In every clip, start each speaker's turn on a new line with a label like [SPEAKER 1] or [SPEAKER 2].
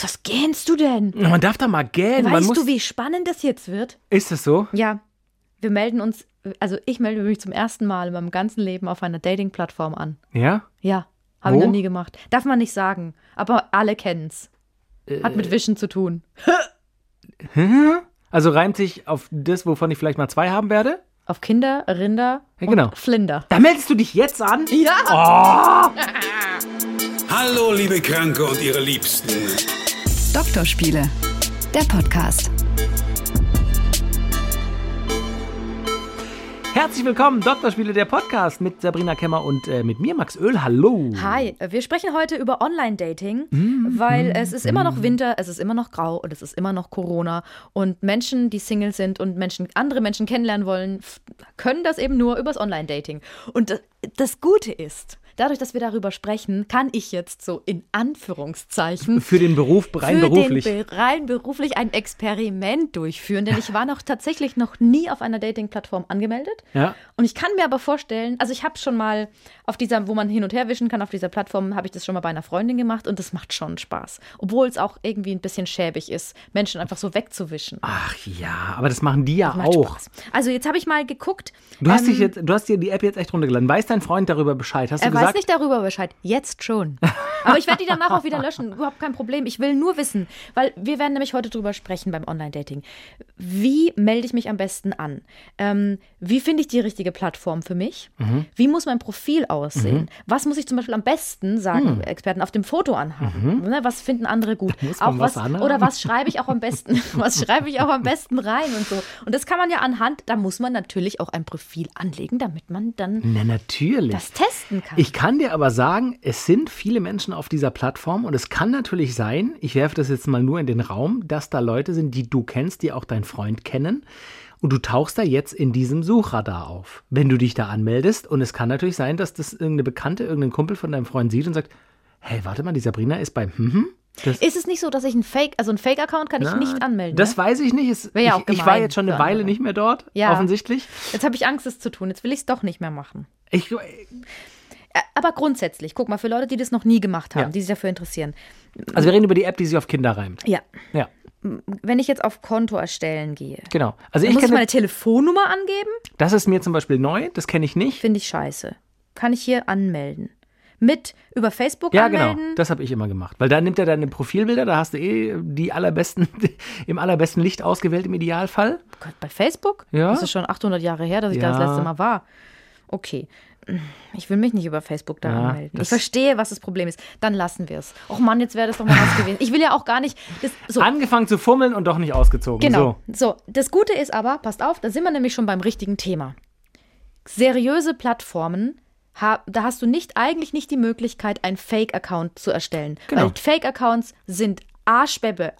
[SPEAKER 1] Max, was gähnst du denn?
[SPEAKER 2] Man darf da mal gähnen. Man
[SPEAKER 1] Weißt
[SPEAKER 2] muss,
[SPEAKER 1] du, wie spannend das jetzt wird?
[SPEAKER 2] ist es so?
[SPEAKER 1] Ja, wir melden uns, also ich melde mich zum ersten Mal in meinem ganzen Leben auf einer Dating-Plattform an.
[SPEAKER 2] Ja?
[SPEAKER 1] Ja, habe ich noch nie gemacht. Darf man nicht sagen, aber alle kennen's. Hat
[SPEAKER 2] Äh.
[SPEAKER 1] mit Wischen zu tun.
[SPEAKER 2] Also reimt sich auf das, wovon ich vielleicht mal zwei haben werde?
[SPEAKER 1] Auf Kinder, Rinder
[SPEAKER 2] Ja, genau.
[SPEAKER 1] und Flinder.
[SPEAKER 2] Da meldest du dich jetzt an?
[SPEAKER 1] Ja!
[SPEAKER 3] Hallo, liebe Kranke und ihre Liebsten.
[SPEAKER 4] Doktorspiele, der Podcast.
[SPEAKER 2] Herzlich willkommen, Doktorspiele, der Podcast mit Sabrina Kemmer und äh, mit mir, Max Öl. Hallo.
[SPEAKER 1] Hi, wir sprechen heute über Online-Dating,
[SPEAKER 2] Mm,
[SPEAKER 1] weil es ist immer noch Winter, es ist immer noch grau und es ist immer noch Corona. Und Menschen, die Single sind und Menschen, andere Menschen kennenlernen wollen, können das eben nur übers Online-Dating. Und das, das Gute ist, dadurch, dass wir darüber sprechen, kann ich jetzt so in Anführungszeichen
[SPEAKER 2] Für den Beruf, rein
[SPEAKER 1] für
[SPEAKER 2] beruflich.
[SPEAKER 1] Den rein beruflich ein Experiment durchführen, denn ich war noch tatsächlich noch nie auf einer Dating-Plattform angemeldet.
[SPEAKER 2] Ja.
[SPEAKER 1] Und ich kann mir aber vorstellen, also ich habe schon mal auf dieser, wo man hin und her wischen kann, auf dieser Plattform, habe ich das schon mal bei einer Freundin gemacht und das macht schon Spaß. Obwohl es auch irgendwie ein bisschen schäbig ist, Menschen einfach so wegzuwischen.
[SPEAKER 2] Ach ja, aber das machen die ja auch.
[SPEAKER 1] Spaß. Also jetzt habe ich mal geguckt.
[SPEAKER 2] Du hast,
[SPEAKER 1] ähm,
[SPEAKER 2] dich jetzt, du hast dir die App jetzt echt runtergeladen. Weiß dein Freund darüber Bescheid? Hast du gesagt?
[SPEAKER 1] Weiß nicht darüber Bescheid. Jetzt schon. Aber ich werde die danach auch wieder löschen. Überhaupt kein Problem. Ich will nur wissen, weil wir werden nämlich heute drüber sprechen beim Online-Dating. Wie melde ich mich am besten an? Ähm, wie finde ich die richtige Plattform für mich?
[SPEAKER 2] Mhm.
[SPEAKER 1] Wie muss mein Profil aussehen? Was muss ich zum Beispiel am besten, sagen Experten, auf dem Foto anhaben? Ne, was finden andere gut?
[SPEAKER 2] Mhm.
[SPEAKER 1] auch
[SPEAKER 2] was
[SPEAKER 1] was, oder was schreibe ich auch am besten? was schreibe ich auch am besten rein und so? Und das kann man ja anhand, da muss man natürlich auch ein Profil anlegen, damit man dann
[SPEAKER 2] Na, natürlich.
[SPEAKER 1] das testen kann.
[SPEAKER 2] Ich kann dir aber sagen, es sind viele Menschen auf dieser Plattform und es kann natürlich sein, ich werfe das jetzt mal nur in den Raum, dass da Leute sind, die du kennst, die auch dein Freund kennen. Und du tauchst da jetzt in diesem Suchradar auf, wenn du dich da anmeldest. Und es kann natürlich sein, dass das irgendeine Bekannte, irgendein Kumpel von deinem Freund sieht und sagt, hey, warte mal, die Sabrina ist bei hm, hm. Das,
[SPEAKER 1] Ist es nicht so, dass ich ein Fake, also ein Fake-Account kann ich
[SPEAKER 2] Na,
[SPEAKER 1] nicht anmelden?
[SPEAKER 2] Das
[SPEAKER 1] ne?
[SPEAKER 2] weiß ich nicht. Es,
[SPEAKER 1] ja
[SPEAKER 2] ich,
[SPEAKER 1] auch
[SPEAKER 2] ich war jetzt schon eine Weile
[SPEAKER 1] andere.
[SPEAKER 2] nicht mehr dort,
[SPEAKER 1] Ja.
[SPEAKER 2] offensichtlich.
[SPEAKER 1] Jetzt habe ich Angst, es zu tun. Jetzt will ich es doch nicht mehr machen.
[SPEAKER 2] Ich,
[SPEAKER 1] Aber grundsätzlich, guck mal, für Leute, die das noch nie gemacht haben,
[SPEAKER 2] Ja.
[SPEAKER 1] die sich dafür interessieren.
[SPEAKER 2] also wir reden über die App, die sich auf Kinder reimt.
[SPEAKER 1] Ja,
[SPEAKER 2] Ja,
[SPEAKER 1] wenn ich jetzt auf Konto erstellen gehe,
[SPEAKER 2] genau. Also ich
[SPEAKER 1] muss ich meine Telefonnummer angeben?
[SPEAKER 2] das ist mir zum Beispiel neu, das kenne ich nicht.
[SPEAKER 1] Finde ich scheiße. Kann ich hier anmelden? Mit über Facebook
[SPEAKER 2] Ja, genau.
[SPEAKER 1] anmelden?
[SPEAKER 2] Das habe ich immer gemacht. Weil da nimmt er deine Profilbilder, da hast du eh die allerbesten, im allerbesten Licht ausgewählt im Idealfall.
[SPEAKER 1] Gott, bei Facebook?
[SPEAKER 2] Ja.
[SPEAKER 1] Das ist schon 800 Jahre her, dass ich da
[SPEAKER 2] Ja.
[SPEAKER 1] das letzte Mal war. Okay. Ich will mich nicht über Facebook da
[SPEAKER 2] Ja,
[SPEAKER 1] anmelden. Ich verstehe, was das Problem ist. Dann lassen wir es. Och Mann, jetzt wäre das doch mal was gewesen. Ich will ja auch gar nicht. Das, so,
[SPEAKER 2] Angefangen zu fummeln und doch nicht ausgezogen.
[SPEAKER 1] Genau.
[SPEAKER 2] So.
[SPEAKER 1] So. das Gute ist aber, passt auf, da sind wir nämlich schon beim richtigen Thema. Seriöse Plattformen, da hast du nicht eigentlich nicht die Möglichkeit, einen Fake-Account zu erstellen.
[SPEAKER 2] Genau.
[SPEAKER 1] Weil Fake-Accounts sind Arschbebbe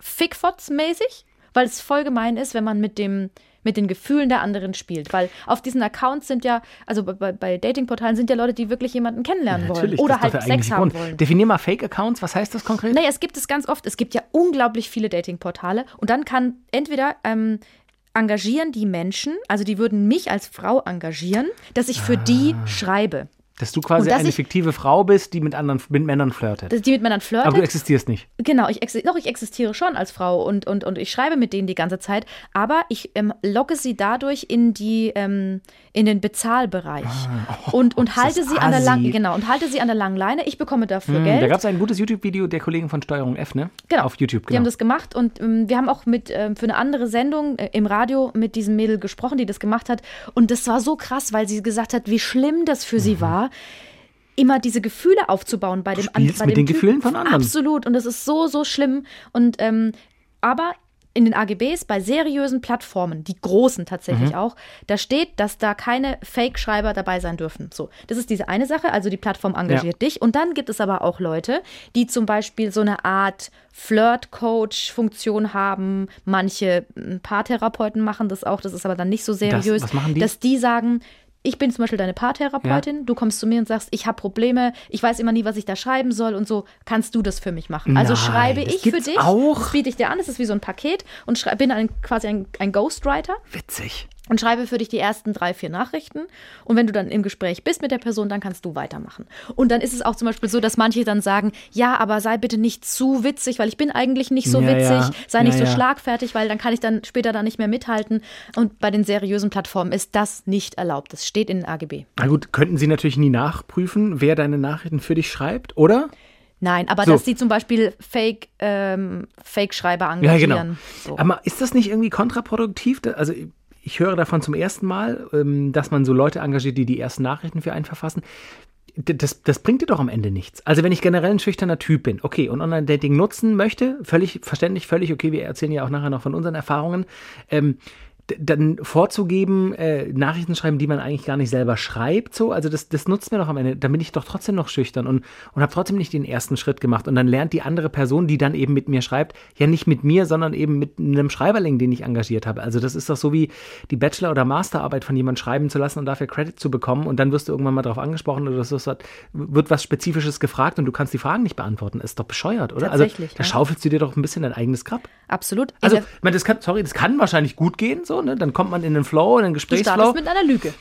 [SPEAKER 1] Fickfotz-mäßig, weil es voll gemein ist, wenn man mit dem mit den Gefühlen der anderen spielt. Weil auf diesen Accounts sind ja, also bei- bei, Datingportalen sind ja Leute, die wirklich jemanden kennenlernen wollen.
[SPEAKER 2] Natürlich.
[SPEAKER 1] Oder halt Sex haben
[SPEAKER 2] Grund.
[SPEAKER 1] wollen.
[SPEAKER 2] Definier mal Fake-Accounts, was heißt das konkret?
[SPEAKER 1] Naja, es gibt es ganz oft. Es gibt ja unglaublich viele Datingportale. Und dann kann entweder ähm, engagieren die Menschen, also die würden mich als Frau engagieren, dass ich für die
[SPEAKER 2] Ah.
[SPEAKER 1] schreibe.
[SPEAKER 2] Dass du quasi
[SPEAKER 1] dass
[SPEAKER 2] eine fiktive Frau bist, die mit anderen mit Männern flirtet.
[SPEAKER 1] Die mit Männern flirtet.
[SPEAKER 2] Aber du existierst nicht.
[SPEAKER 1] Genau, ich, exi doch, ich existiere schon als Frau und, und, und ich schreibe mit denen die ganze Zeit, aber ich ähm, locke sie dadurch in die ähm, in den Bezahlbereich und, und halte
[SPEAKER 2] Ah.
[SPEAKER 1] sie an der langen genau und halte sie an der langen Leine. Ich bekomme dafür
[SPEAKER 2] Hm, Da
[SPEAKER 1] Geld.
[SPEAKER 2] gab es ein gutes YouTube-Video der Kollegen von Steuerung F, ne?
[SPEAKER 1] Genau.
[SPEAKER 2] Auf YouTube,
[SPEAKER 1] Die
[SPEAKER 2] genau.
[SPEAKER 1] haben das gemacht und ähm, wir haben auch mit ähm, für eine andere Sendung äh, im Radio mit diesem Mädel gesprochen, die das gemacht hat. Und das war so krass, weil sie gesagt hat, wie schlimm das für
[SPEAKER 2] Mhm.
[SPEAKER 1] sie war, immer diese Gefühle aufzubauen bei dem an-
[SPEAKER 2] spielst
[SPEAKER 1] bei
[SPEAKER 2] mit
[SPEAKER 1] dem
[SPEAKER 2] den Gefühlen von anderen.
[SPEAKER 1] Absolut. Und das ist so, so schlimm. Und ähm, aber in den AGBs bei seriösen Plattformen, die großen tatsächlich
[SPEAKER 2] Mhm.
[SPEAKER 1] auch, da steht, dass da keine Fake-Schreiber dabei sein dürfen. So, das ist diese eine Sache, also die Plattform engagiert dich. Und dann gibt es aber auch Leute, die zum Beispiel so eine Art Flirt-Coach-Funktion haben. Manche m, Paartherapeuten machen das auch, das ist aber dann nicht so seriös.
[SPEAKER 2] was machen die?
[SPEAKER 1] Dass die sagen, ich bin zum Beispiel deine Paartherapeutin, du kommst zu mir und sagst, ich habe Probleme, ich weiß immer nie, was ich da schreiben soll und so, kannst du das für mich machen? Also
[SPEAKER 2] Nein,
[SPEAKER 1] schreibe ich für dich,
[SPEAKER 2] auch?
[SPEAKER 1] das biete ich dir an, das ist wie so ein Paket und bin ein, quasi ein, ein Ghostwriter
[SPEAKER 2] Witzig.
[SPEAKER 1] Und schreibe für dich die ersten drei, vier Nachrichten. Und wenn du dann im Gespräch bist mit der Person, dann kannst du weitermachen. Und dann ist es auch zum Beispiel so, dass manche dann sagen, ja, aber sei bitte nicht zu witzig, weil ich bin eigentlich nicht so
[SPEAKER 2] Ja,
[SPEAKER 1] witzig,
[SPEAKER 2] ja.
[SPEAKER 1] sei nicht
[SPEAKER 2] Ja,
[SPEAKER 1] so schlagfertig, weil dann kann ich dann später da nicht mehr mithalten. Und bei den seriösen Plattformen ist das nicht erlaubt. Das steht in den AGB.
[SPEAKER 2] Na gut, könnten sie natürlich nie nachprüfen, wer deine Nachrichten für dich schreibt, oder?
[SPEAKER 1] Nein, aber
[SPEAKER 2] So.
[SPEAKER 1] dass sie zum Beispiel Fake, ähm, Fake-Schreiber
[SPEAKER 2] Ja, genau.
[SPEAKER 1] So.
[SPEAKER 2] Aber ist das nicht irgendwie kontraproduktiv? Also ich höre davon zum ersten Mal, ähm, dass man so Leute engagiert, die die ersten Nachrichten für einen verfassen. Das, das bringt dir doch am Ende nichts. Also wenn ich generell ein schüchterner Typ bin, okay, und Online-Dating nutzen möchte, völlig verständlich, völlig okay, wir erzählen ja auch nachher noch von unseren Erfahrungen, ähm, dann vorzugeben, äh, Nachrichten schreiben, die man eigentlich gar nicht selber schreibt, so, also das, das nutzt mir doch am Ende, dann bin ich doch trotzdem noch schüchtern und, und habe trotzdem nicht den ersten Schritt gemacht und dann lernt die andere Person, die dann eben mit mir schreibt, ja nicht mit mir, sondern eben mit einem Schreiberling, den ich engagiert habe. Also das ist doch so wie die Bachelor- oder Masterarbeit von jemandem schreiben zu lassen und dafür Credit zu bekommen und dann wirst du irgendwann mal darauf angesprochen oder so, wird was Spezifisches gefragt und du kannst die Fragen nicht beantworten. Ist doch bescheuert, oder?
[SPEAKER 1] Tatsächlich,
[SPEAKER 2] Also da
[SPEAKER 1] ja.
[SPEAKER 2] schaufelst du dir doch ein bisschen dein eigenes Grab.
[SPEAKER 1] Absolut.
[SPEAKER 2] Also, ich meine, das kann, sorry, das kann wahrscheinlich gut gehen, so, ne? Dann kommt man in den Flow, in den
[SPEAKER 1] du
[SPEAKER 2] Gesprächsflow.
[SPEAKER 1] startest mit einer Lüge.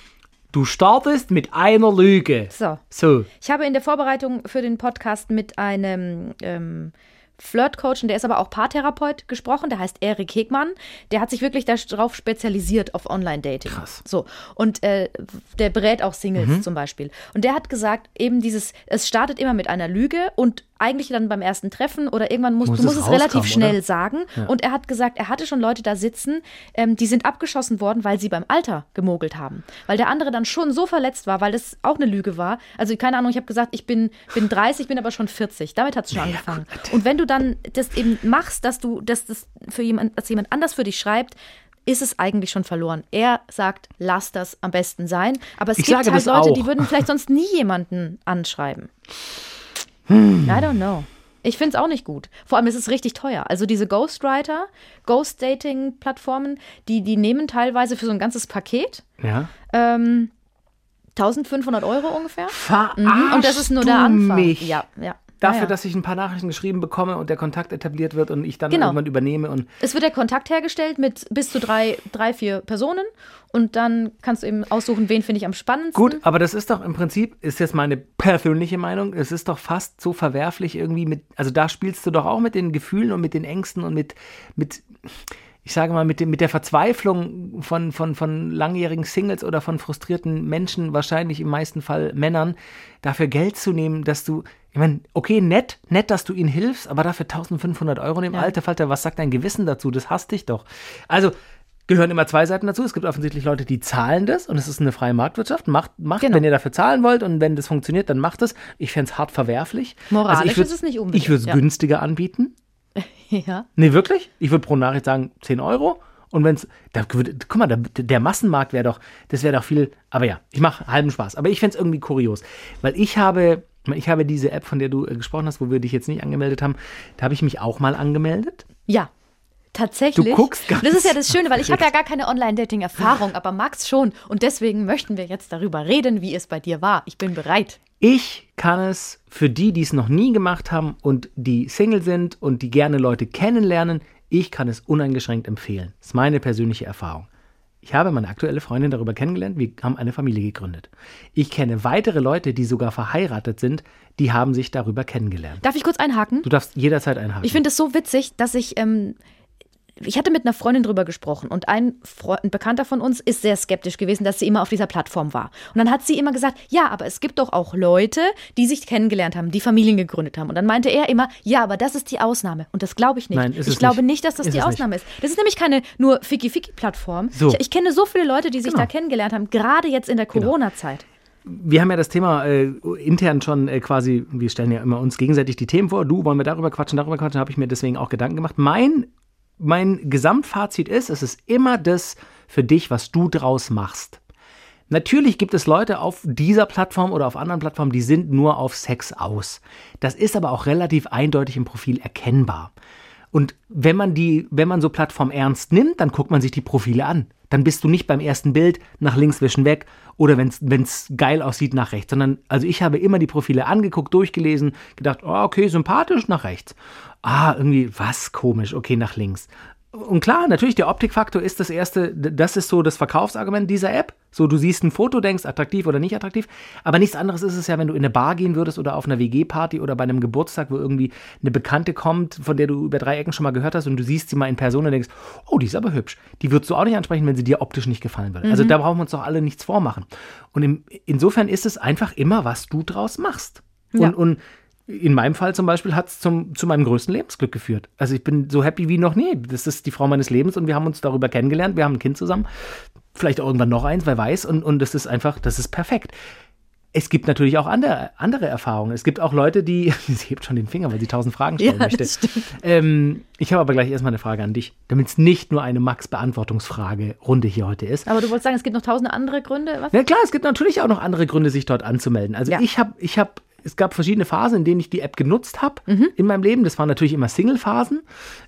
[SPEAKER 2] du startest mit einer Lüge.
[SPEAKER 1] So.
[SPEAKER 2] So.
[SPEAKER 1] Ich habe in der Vorbereitung für den Podcast mit einem ähm, Flirtcoach, und der ist aber auch Paartherapeut, gesprochen. Der heißt Erik Hegmann. Der hat sich wirklich darauf spezialisiert, auf Online-Dating.
[SPEAKER 2] Krass.
[SPEAKER 1] So. Und äh, der berät auch Singles
[SPEAKER 2] Mhm.
[SPEAKER 1] zum Beispiel. Und der hat gesagt, eben dieses, es startet immer mit einer Lüge und eigentlich dann beim ersten Treffen oder irgendwann musst
[SPEAKER 2] Muss
[SPEAKER 1] du musst
[SPEAKER 2] es
[SPEAKER 1] es relativ schnell
[SPEAKER 2] oder?
[SPEAKER 1] sagen. Und er hat gesagt, er hatte schon Leute da sitzen, ähm, die sind abgeschossen worden, weil sie beim Alter gemogelt haben. Weil der andere dann schon so verletzt war, weil das auch eine Lüge war. Also keine Ahnung, ich habe gesagt, ich bin, bin 30, bin aber schon 40. Damit hat es schon angefangen. Und wenn du dann das eben machst, dass du, dass das für jemand, dass jemand anders für dich schreibt, ist es eigentlich schon verloren. Er sagt, lass das am besten sein. Aber es
[SPEAKER 2] Ich
[SPEAKER 1] gibt halt Leute,
[SPEAKER 2] auch.
[SPEAKER 1] die würden vielleicht sonst nie jemanden anschreiben.
[SPEAKER 2] Hm.
[SPEAKER 1] I don't know. Ich finde es auch nicht gut. Vor allem ist es richtig teuer. Also diese Ghostwriter, Ghost-Dating-Plattformen, die, die nehmen teilweise für so ein ganzes Paket
[SPEAKER 2] Ja.
[SPEAKER 1] ähm, 1500 Euro ungefähr.
[SPEAKER 2] Verarschst
[SPEAKER 1] Mhm. Und das ist nur der Anfang.
[SPEAKER 2] Mich?
[SPEAKER 1] Ja, ja.
[SPEAKER 2] Dafür,
[SPEAKER 1] ja,
[SPEAKER 2] dass ich ein paar Nachrichten geschrieben bekomme und der Kontakt etabliert wird und ich dann
[SPEAKER 1] Genau.
[SPEAKER 2] irgendwann übernehme und
[SPEAKER 1] Es wird der Kontakt hergestellt mit bis zu drei, drei, vier Personen und dann kannst du eben aussuchen, wen finde ich am spannendsten.
[SPEAKER 2] Gut, aber das ist doch im Prinzip, ist jetzt meine persönliche Meinung, es ist doch fast so verwerflich irgendwie mit, also da spielst du doch auch mit den Gefühlen und mit den Ängsten und mit, mit ich sage mal, mit, dem, mit der Verzweiflung von, von, von langjährigen Singles oder von frustrierten Menschen, wahrscheinlich im meisten Fall Männern, dafür Geld zu nehmen, dass du, ich meine, okay, nett, nett, dass du ihnen hilfst, aber dafür 1500 Euro im
[SPEAKER 1] Ja.
[SPEAKER 2] Alter, Falter, was sagt dein Gewissen dazu? Das hasst dich doch. Also, gehören immer zwei Seiten dazu. Es gibt offensichtlich Leute, die zahlen das und es ist eine freie Marktwirtschaft. Macht, macht
[SPEAKER 1] Genau.
[SPEAKER 2] wenn ihr dafür zahlen wollt und wenn das funktioniert, dann macht es. Ich fände es hart verwerflich. Also
[SPEAKER 1] Moralisch
[SPEAKER 2] ich würd-
[SPEAKER 1] ist es nicht unbedingt,
[SPEAKER 2] Ich würde es
[SPEAKER 1] ja.
[SPEAKER 2] günstiger anbieten.
[SPEAKER 1] Ja.
[SPEAKER 2] Nee, wirklich? Ich würde pro Nachricht sagen 10 Euro. Und wenn es, guck mal, der, der Massenmarkt wäre doch, das wäre doch viel, aber ja, ich mache halben Spaß. Aber ich fände es irgendwie kurios, weil ich habe, ich habe diese App, von der du äh, gesprochen hast, wo wir dich jetzt nicht angemeldet haben, da habe ich mich auch mal angemeldet.
[SPEAKER 1] Ja. Tatsächlich.
[SPEAKER 2] Du guckst ganz
[SPEAKER 1] das ist ja das Schöne, weil ich habe ja gar keine Online-Dating-Erfahrung, aber Max schon. Und deswegen möchten wir jetzt darüber reden, wie es bei dir war. Ich bin bereit.
[SPEAKER 2] Ich kann es für die, die es noch nie gemacht haben und die Single sind und die gerne Leute kennenlernen, ich kann es uneingeschränkt empfehlen. Das ist meine persönliche Erfahrung. Ich habe meine aktuelle Freundin darüber kennengelernt, wir haben eine Familie gegründet. Ich kenne weitere Leute, die sogar verheiratet sind, die haben sich darüber kennengelernt.
[SPEAKER 1] Darf ich kurz einhaken?
[SPEAKER 2] Du darfst jederzeit einhaken.
[SPEAKER 1] Ich finde es so witzig, dass ich, ähm, ich hatte mit einer Freundin drüber gesprochen und ein, Freund, ein Bekannter von uns ist sehr skeptisch gewesen, dass sie immer auf dieser Plattform war. Und dann hat sie immer gesagt, ja, aber es gibt doch auch Leute, die sich kennengelernt haben, die Familien gegründet haben. Und dann meinte er immer, ja, aber das ist die Ausnahme. Und das glaube ich nicht.
[SPEAKER 2] Nein, ist
[SPEAKER 1] ich glaube
[SPEAKER 2] nicht.
[SPEAKER 1] nicht, dass das
[SPEAKER 2] Ist
[SPEAKER 1] die
[SPEAKER 2] es nicht.
[SPEAKER 1] Ausnahme ist. Das ist nämlich keine nur Ficky-Ficky-Plattform.
[SPEAKER 2] So.
[SPEAKER 1] Ich, ich kenne so viele Leute, die sich
[SPEAKER 2] Genau.
[SPEAKER 1] da kennengelernt haben, gerade jetzt in der Corona-Zeit.
[SPEAKER 2] wir haben ja das Thema äh, intern schon äh, quasi, wir stellen ja immer uns gegenseitig die Themen vor. Du, wollen wir darüber quatschen, darüber quatschen, habe ich mir deswegen auch Gedanken gemacht. Mein, mein Gesamtfazit ist, es ist immer das für dich, was du draus machst. Natürlich gibt es Leute auf dieser Plattform oder auf anderen Plattformen, die sind nur auf Sex aus. Das ist aber auch relativ eindeutig im Profil erkennbar. Und wenn man die, wenn man so Plattform ernst nimmt, dann guckt man sich die Profile an. Dann bist du nicht beim ersten Bild nach links wischen weg oder wenn es geil aussieht nach rechts, sondern also ich habe immer die Profile angeguckt, durchgelesen, gedacht, oh, okay, sympathisch nach rechts. Ah, irgendwie was komisch, okay, nach links. Und klar, natürlich, der Optikfaktor ist das erste, das ist so das Verkaufsargument dieser App. So, du siehst ein Foto, denkst, attraktiv oder nicht attraktiv. Aber nichts anderes ist es ja, wenn du in eine Bar gehen würdest oder auf einer WG-Party oder bei einem Geburtstag, wo irgendwie eine Bekannte kommt, von der du über drei Ecken schon mal gehört hast und du siehst sie mal in Person und denkst, oh, die ist aber hübsch. Die würdest du auch nicht ansprechen, wenn sie dir optisch nicht gefallen würde. Also da brauchen wir uns doch alle nichts vormachen. Und im, insofern ist es einfach immer, was du draus machst.
[SPEAKER 1] Ja.
[SPEAKER 2] Und, und in meinem Fall zum Beispiel hat es zu meinem größten Lebensglück geführt. Also ich bin so happy wie noch nie. Das ist die Frau meines Lebens und wir haben uns darüber kennengelernt. Wir haben ein Kind zusammen. Vielleicht auch irgendwann noch eins, wer weiß. Und, und das ist einfach, das ist perfekt. Es gibt natürlich auch andere, andere Erfahrungen. Es gibt auch Leute, die, sie hebt schon den Finger, weil sie tausend Fragen stellen
[SPEAKER 1] Ja,
[SPEAKER 2] möchte. Ähm, ich habe aber gleich erstmal eine Frage an dich, damit es nicht nur eine Max-Beantwortungsfrage-Runde hier heute ist.
[SPEAKER 1] Aber du wolltest sagen, es gibt noch tausende andere Gründe? Was?
[SPEAKER 2] Ja klar, es gibt natürlich auch noch andere Gründe, sich dort anzumelden. Also
[SPEAKER 1] Ja.
[SPEAKER 2] ich habe, ich habe, es gab verschiedene Phasen, in denen ich die App genutzt habe
[SPEAKER 1] Mhm.
[SPEAKER 2] in meinem Leben. Das waren natürlich immer Single-Phasen.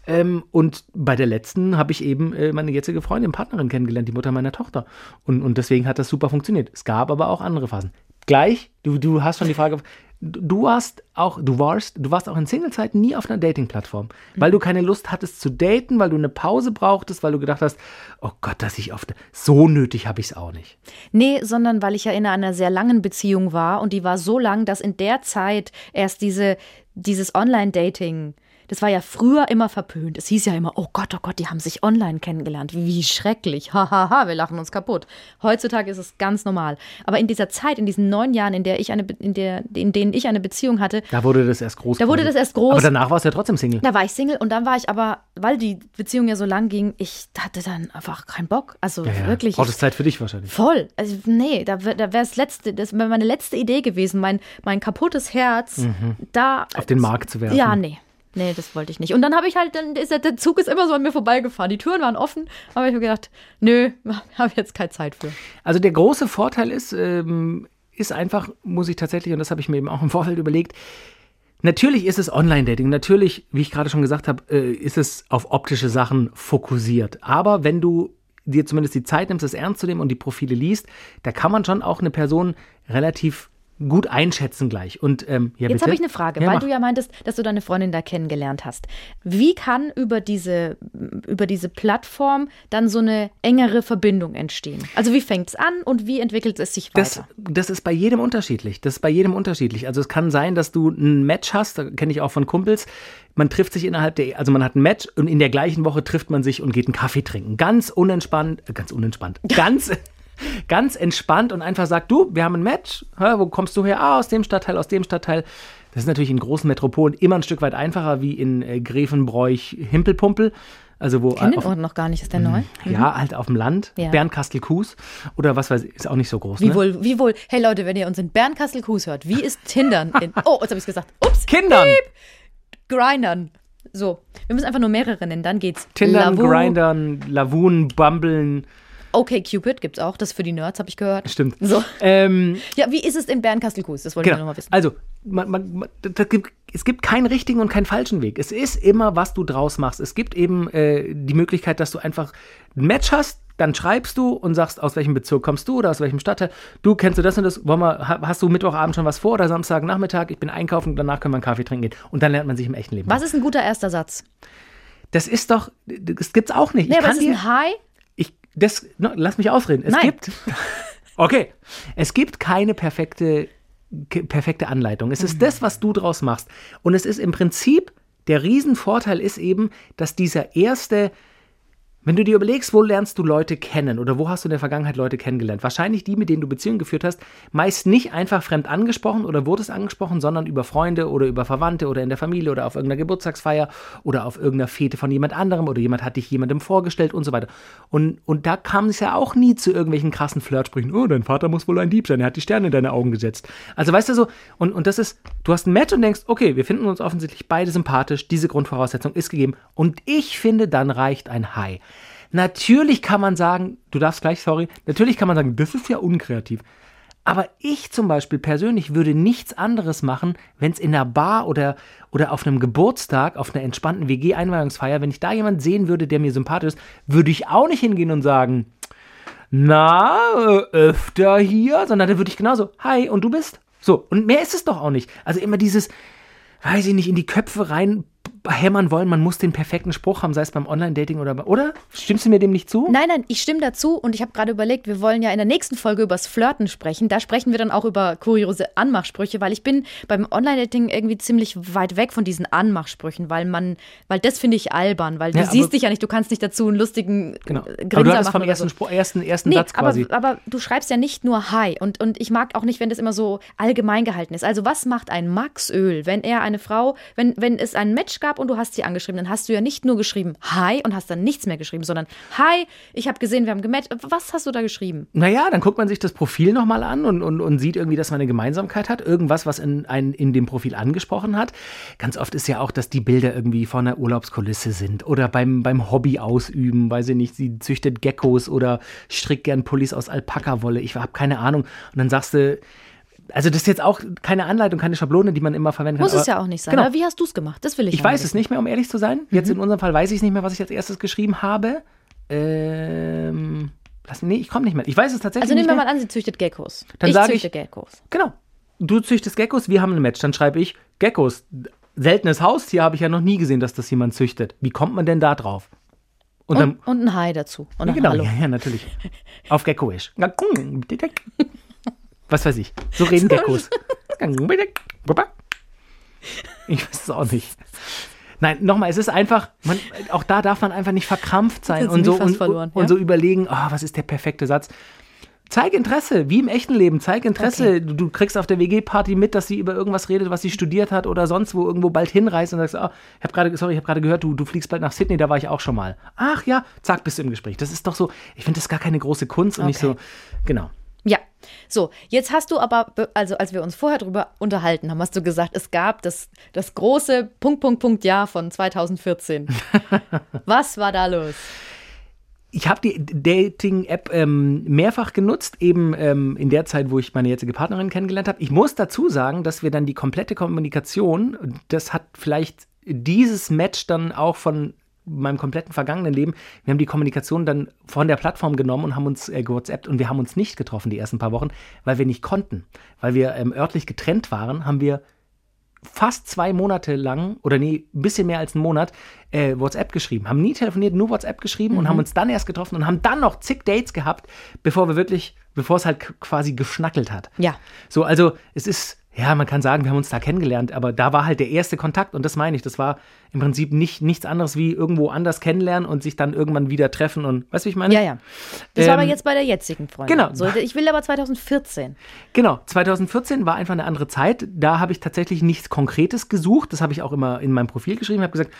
[SPEAKER 2] Ähm, und bei der letzten habe ich eben äh, meine jetzige Freundin, Partnerin kennengelernt, die Mutter meiner Tochter. Und, und deswegen hat das super funktioniert. Es gab aber auch andere Phasen. Gleich, du, du hast schon die Frage, du warst auch, du warst, du warst auch in Single-Zeiten nie auf einer Dating-Plattform, weil du keine Lust hattest zu daten, weil du eine Pause brauchtest, weil du gedacht hast, oh Gott, dass ich auf, so nötig habe ich es auch nicht.
[SPEAKER 1] Nee, sondern weil ich ja in einer sehr langen Beziehung war und die war so lang, dass in der Zeit erst diese, dieses Online-Dating, das war ja früher immer verpönt. Es hieß ja immer, oh Gott, oh Gott, die haben sich online kennengelernt. Wie schrecklich. Hahaha, wir lachen uns kaputt. Heutzutage ist es ganz normal. Aber in dieser Zeit, in diesen neun Jahren, in der ich eine, in der, in denen ich eine Beziehung hatte,
[SPEAKER 2] Da wurde das erst groß.
[SPEAKER 1] Da wurde das erst groß.
[SPEAKER 2] Aber danach warst du ja trotzdem Single.
[SPEAKER 1] Da war ich Single und dann war ich aber, weil die Beziehung ja so lang ging, ich hatte dann einfach keinen Bock. Also wirklich.
[SPEAKER 2] Braucht es Zeit für dich wahrscheinlich.
[SPEAKER 1] Voll. Also, nee, da, da wäre das letzte, das wäre meine letzte Idee gewesen, mein, mein kaputtes Herz da.
[SPEAKER 2] Mhm. Auf den Markt zu werfen.
[SPEAKER 1] Ja, nee. Nee, das wollte ich nicht. Und dann habe ich halt, dann ist der, der Zug ist immer so an mir vorbeigefahren. Die Türen waren offen, aber ich habe gedacht, nö, habe jetzt keine Zeit für.
[SPEAKER 2] Also der große Vorteil ist, ähm, ist einfach, muss ich tatsächlich, und das habe ich mir eben auch im Vorfeld überlegt, natürlich ist es Online-Dating, natürlich, wie ich gerade schon gesagt habe, äh, ist es auf optische Sachen fokussiert. Aber wenn du dir zumindest die Zeit nimmst, es ernst zu nehmen und die Profile liest, da kann man schon auch eine Person relativ gut einschätzen gleich. Und ähm, ja,
[SPEAKER 1] Jetzt habe ich eine Frage,
[SPEAKER 2] Ja,
[SPEAKER 1] weil
[SPEAKER 2] mach.
[SPEAKER 1] du ja meintest, dass du deine Freundin da kennengelernt hast. Wie kann über diese, über diese Plattform dann so eine engere Verbindung entstehen? Also wie fängt es an und wie entwickelt es sich
[SPEAKER 2] Das,
[SPEAKER 1] weiter?
[SPEAKER 2] das ist bei jedem unterschiedlich. Das ist bei jedem unterschiedlich. Also es kann sein, dass du ein Match hast, da kenne ich auch von Kumpels. Man trifft sich innerhalb der, also man hat ein Match und in der gleichen Woche trifft man sich und geht einen Kaffee trinken. Ganz unentspannt, äh, ganz unentspannt, ganz, ganz entspannt und einfach sagt, du, wir haben ein Match. Hä, wo kommst du her? Ah, aus dem Stadtteil, aus dem Stadtteil. Das ist natürlich in großen Metropolen immer ein Stück weit einfacher wie in äh, Grevenbroich, Himpelpumpel. Also wo
[SPEAKER 1] Kenn den
[SPEAKER 2] auf-
[SPEAKER 1] Ort noch gar nicht, ist der neu?
[SPEAKER 2] ja, halt auf dem Land,
[SPEAKER 1] Ja.
[SPEAKER 2] Bernkastel-Kues oder was weiß ich, ist auch nicht so groß.
[SPEAKER 1] Wie
[SPEAKER 2] ne?
[SPEAKER 1] wohl, wie wohl, hey Leute, wenn ihr uns in Bernkastel-Kues hört, wie ist Tindern in, oh, jetzt habe ich gesagt, ups,
[SPEAKER 2] Kindern!
[SPEAKER 1] Grindern. So, wir müssen einfach nur mehrere nennen, dann geht's.
[SPEAKER 2] Tindern,
[SPEAKER 1] Lavu,
[SPEAKER 2] Grindern, Lavunen, Bumblen.
[SPEAKER 1] Okay, Cupid gibt's auch, das ist für die Nerds, habe ich gehört.
[SPEAKER 2] Stimmt.
[SPEAKER 1] So.
[SPEAKER 2] Ähm,
[SPEAKER 1] Ja, wie ist es in Bernkastel-Kues? Das wollte ich
[SPEAKER 2] genau.
[SPEAKER 1] noch mal wissen.
[SPEAKER 2] Also, man, man, gibt, es gibt keinen richtigen und keinen falschen Weg. Es ist immer, was du draus machst. Es gibt eben äh, die Möglichkeit, dass du einfach ein Match hast, dann schreibst du und sagst, aus welchem Bezirk kommst du oder aus welchem Stadtteil. Du kennst du das und das. Wollen wir, ha- hast du Mittwochabend schon was vor oder Samstagnachmittag? Ich bin einkaufen, danach können wir einen Kaffee trinken gehen. Und dann lernt man sich im echten Leben.
[SPEAKER 1] Was ist ein guter erster Satz?
[SPEAKER 2] Das ist doch, das gibt's auch nicht.
[SPEAKER 1] Nee,
[SPEAKER 2] ich
[SPEAKER 1] aber
[SPEAKER 2] kann
[SPEAKER 1] es ist
[SPEAKER 2] dir,
[SPEAKER 1] ein High.
[SPEAKER 2] Das, ne, lass mich ausreden. Es
[SPEAKER 1] Nein.
[SPEAKER 2] gibt, okay, es gibt keine perfekte, perfekte Anleitung. Es ist das, was du draus machst. Und es ist im Prinzip, der Riesenvorteil ist eben, dass dieser erste, wenn du dir überlegst, wo lernst du Leute kennen oder wo hast du in der Vergangenheit Leute kennengelernt? Wahrscheinlich die, mit denen du Beziehungen geführt hast, meist nicht einfach fremd angesprochen oder wurdest angesprochen, sondern über Freunde oder über Verwandte oder in der Familie oder auf irgendeiner Geburtstagsfeier oder auf irgendeiner Fete von jemand anderem oder jemand hat dich jemandem vorgestellt und so weiter. Und, und da kam es ja auch nie zu irgendwelchen krassen Flirtsprüchen. Oh, dein Vater muss wohl ein Dieb sein, er hat die Sterne in deine Augen gesetzt. Also weißt du so, und, und das ist, du hast ein Match und denkst, okay, wir finden uns offensichtlich beide sympathisch, diese Grundvoraussetzung ist gegeben. Und ich finde, dann reicht ein Hi. Natürlich kann man sagen, du darfst gleich, sorry, natürlich kann man sagen, das ist ja unkreativ. Aber ich zum Beispiel persönlich würde nichts anderes machen, wenn es in einer Bar oder, oder auf einem Geburtstag, auf einer entspannten WG-Einweihungsfeier, wenn ich da jemanden sehen würde, der mir sympathisch ist, würde ich auch nicht hingehen und sagen, na, äh, öfter hier, sondern dann würde ich genauso, hi, und du bist? So, und mehr ist es doch auch nicht. Also immer dieses, weiß ich nicht, in die Köpfe rein hämmern wollen, man muss den perfekten Spruch haben, sei es beim Online-Dating oder oder? Stimmst du mir dem nicht zu?
[SPEAKER 1] Nein, nein, ich stimme dazu und ich habe gerade überlegt, wir wollen ja in der nächsten Folge übers Flirten sprechen. Da sprechen wir dann auch über kuriose Anmachsprüche, weil ich bin beim Online-Dating irgendwie ziemlich weit weg von diesen Anmachsprüchen, weil man, weil das finde ich albern, weil du
[SPEAKER 2] Ja,
[SPEAKER 1] siehst dich ja nicht, du kannst nicht dazu einen lustigen
[SPEAKER 2] Genau.
[SPEAKER 1] äh,
[SPEAKER 2] Aber du
[SPEAKER 1] Grinser machen
[SPEAKER 2] vom ersten,
[SPEAKER 1] so.
[SPEAKER 2] Spruch, ersten, ersten
[SPEAKER 1] Nee,
[SPEAKER 2] Satz quasi.
[SPEAKER 1] aber, aber du schreibst ja nicht nur Hi und, und ich mag auch nicht, wenn das immer so allgemein gehalten ist. Also was macht ein Maxöl, wenn er eine Frau, wenn, wenn es ein Match gab und du hast sie angeschrieben, dann hast du ja nicht nur geschrieben Hi und hast dann nichts mehr geschrieben, sondern Hi, ich habe gesehen, wir haben gematcht. Was hast du da geschrieben?
[SPEAKER 2] Naja, dann guckt man sich das Profil nochmal an und, und, und sieht irgendwie, dass man eine Gemeinsamkeit hat. Irgendwas, was in, ein, in dem Profil angesprochen hat. Ganz oft ist ja auch, dass die Bilder irgendwie von einer Urlaubskulisse sind oder beim, beim Hobby ausüben. Weiß ich nicht, sie züchtet Geckos oder strickt gern Pullis aus Alpaka-Wolle. Ich habe keine Ahnung. Und dann sagst du, also das ist jetzt auch keine Anleitung, keine Schablone, die man immer verwenden
[SPEAKER 1] Muss
[SPEAKER 2] kann.
[SPEAKER 1] es
[SPEAKER 2] aber-
[SPEAKER 1] ja auch nicht sein.
[SPEAKER 2] Genau.
[SPEAKER 1] Aber wie hast du es gemacht? Das will ich
[SPEAKER 2] Ich weiß es
[SPEAKER 1] wissen.
[SPEAKER 2] nicht mehr, um ehrlich zu sein. Jetzt in unserem Fall weiß ich es nicht mehr, was ich als erstes geschrieben habe. Ähm, lass, nee, ich komme nicht mehr. Ich weiß es tatsächlich
[SPEAKER 1] Also nehmen
[SPEAKER 2] nicht
[SPEAKER 1] wir mal an, sie züchtet Geckos.
[SPEAKER 2] Dann
[SPEAKER 1] ich züchte
[SPEAKER 2] ich-
[SPEAKER 1] Geckos.
[SPEAKER 2] Genau. Du züchtest Geckos, wir haben ein Match. Dann schreibe ich, Geckos, seltenes Haustier habe ich ja noch nie gesehen, dass das jemand züchtet. Wie kommt man denn da drauf? Und, dann,
[SPEAKER 1] Und, und ein Hi dazu. Und
[SPEAKER 2] ja, genau,
[SPEAKER 1] Hallo.
[SPEAKER 2] ja, ja, natürlich. Auf Geckoisch. Was weiß ich. So reden Geckos. Ich weiß es auch nicht. Nein, nochmal, es ist einfach, man, auch da darf man einfach nicht verkrampft sein und so, und,
[SPEAKER 1] verloren,
[SPEAKER 2] und
[SPEAKER 1] ja?
[SPEAKER 2] so überlegen, oh, was ist der perfekte Satz. Zeig Interesse, wie im echten Leben. Zeig Interesse. Du, du kriegst auf der WG-Party mit, dass sie über irgendwas redet, was sie studiert hat oder sonst wo irgendwo bald hinreist und sagst, oh, ich habe gerade, sorry, ich habe gerade gehört, du, du fliegst bald nach Sydney, da war ich auch schon mal. Ach ja, zack, bist du im Gespräch. Das ist doch so, ich finde das gar keine große Kunst und nicht so,
[SPEAKER 1] Okay.
[SPEAKER 2] genau.
[SPEAKER 1] So, jetzt hast du aber, be- also als wir uns vorher drüber unterhalten haben, hast du gesagt, es gab das, das große Punkt, Punkt, Punkt Jahr von 2014. Was war da los?
[SPEAKER 2] Ich habe die Dating-App ähm, mehrfach genutzt, eben ähm, in der Zeit, wo ich meine jetzige Partnerin kennengelernt habe. Ich muss dazu sagen, dass wir dann die komplette Kommunikation, das hat vielleicht dieses Match dann auch von meinem kompletten vergangenen Leben, wir haben die Kommunikation dann von der Plattform genommen und haben uns äh, gewhatsappt und wir haben uns nicht getroffen die ersten paar Wochen, weil wir nicht konnten. Weil wir ähm, örtlich getrennt waren, haben wir fast zwei Monate lang, oder nee, ein bisschen mehr als einen Monat, äh, WhatsApp geschrieben. Haben nie telefoniert, nur WhatsApp geschrieben und haben uns dann erst getroffen und haben dann noch zig Dates gehabt, bevor wir wirklich, bevor es halt quasi geschnackelt hat.
[SPEAKER 1] Ja.
[SPEAKER 2] So, also es ist, ja, man kann sagen, wir haben uns da kennengelernt, aber da war halt der erste Kontakt und das meine ich. Das war im Prinzip nicht, nichts anderes wie irgendwo anders kennenlernen und sich dann irgendwann wieder treffen und, weißt du, wie ich meine?
[SPEAKER 1] Ja, ja. Das war aber
[SPEAKER 2] Ähm,
[SPEAKER 1] jetzt bei der jetzigen Freundin.
[SPEAKER 2] genau.
[SPEAKER 1] So, ich will aber 2014.
[SPEAKER 2] Genau, 2014 war einfach eine andere Zeit. Da habe ich tatsächlich nichts Konkretes gesucht. Das habe ich auch immer in meinem Profil geschrieben. Ich habe gesagt,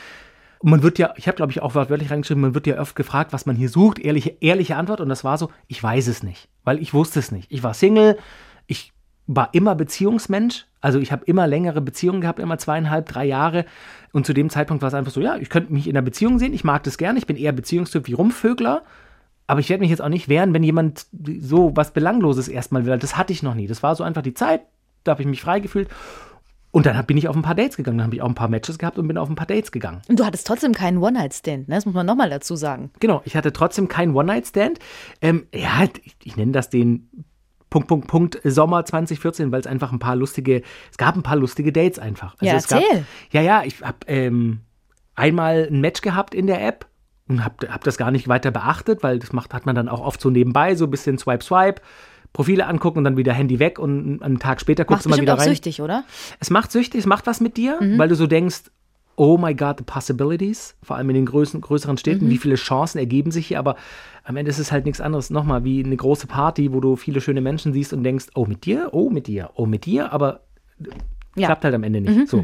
[SPEAKER 2] man wird ja, ich habe glaube ich auch wortwörtlich reingeschrieben, man wird ja oft gefragt, was man hier sucht. Ehrliche, ehrliche Antwort. Und das war so, ich weiß es nicht, weil ich wusste es nicht. Ich war Single, ich war immer Beziehungsmensch. Also ich habe immer längere Beziehungen gehabt, immer zweieinhalb, drei Jahre. Und zu dem Zeitpunkt war es einfach so, ja, ich könnte mich in einer Beziehung sehen. Ich mag das gerne. Ich bin eher Beziehungstyp wie Rumvögler. Aber ich werde mich jetzt auch nicht wehren, wenn jemand so was Belangloses erstmal will. Das hatte ich noch nie. Das war so einfach die Zeit, da habe ich mich frei gefühlt. Und dann bin ich auf ein paar Dates gegangen. Dann habe ich auch ein paar Matches gehabt und bin auf ein paar Dates gegangen.
[SPEAKER 1] Und du hattest trotzdem keinen One-Night-Stand, ne? Das muss man nochmal dazu sagen.
[SPEAKER 2] Genau, ich hatte trotzdem keinen One-Night-Stand. Ähm, ja, ich, ich nenne das den Punkt, Punkt, Punkt Sommer 2014, weil es einfach ein paar lustige, es gab ein paar lustige Dates einfach. Also
[SPEAKER 1] Ja,
[SPEAKER 2] es gab,
[SPEAKER 1] erzähl.
[SPEAKER 2] ja, ja, ich habe ähm, einmal ein Match gehabt in der App und habe hab das gar nicht weiter beachtet, weil das macht, hat man dann auch oft so nebenbei, so ein bisschen Swipe, Swipe. Profile angucken und dann wieder Handy weg und einen Tag später guckst du mal wieder
[SPEAKER 1] auch
[SPEAKER 2] rein.
[SPEAKER 1] süchtig, oder?
[SPEAKER 2] Es macht süchtig, es macht was mit dir,
[SPEAKER 1] Mhm.
[SPEAKER 2] weil du so denkst, oh my God, the possibilities, vor allem in den größeren, größeren Städten,
[SPEAKER 1] Mhm.
[SPEAKER 2] wie viele Chancen ergeben sich hier, aber am Ende ist es halt nichts anderes, nochmal wie eine große Party, wo du viele schöne Menschen siehst und denkst, oh mit dir, oh mit dir, oh mit dir, aber
[SPEAKER 1] Ja.
[SPEAKER 2] klappt halt am Ende nicht. so.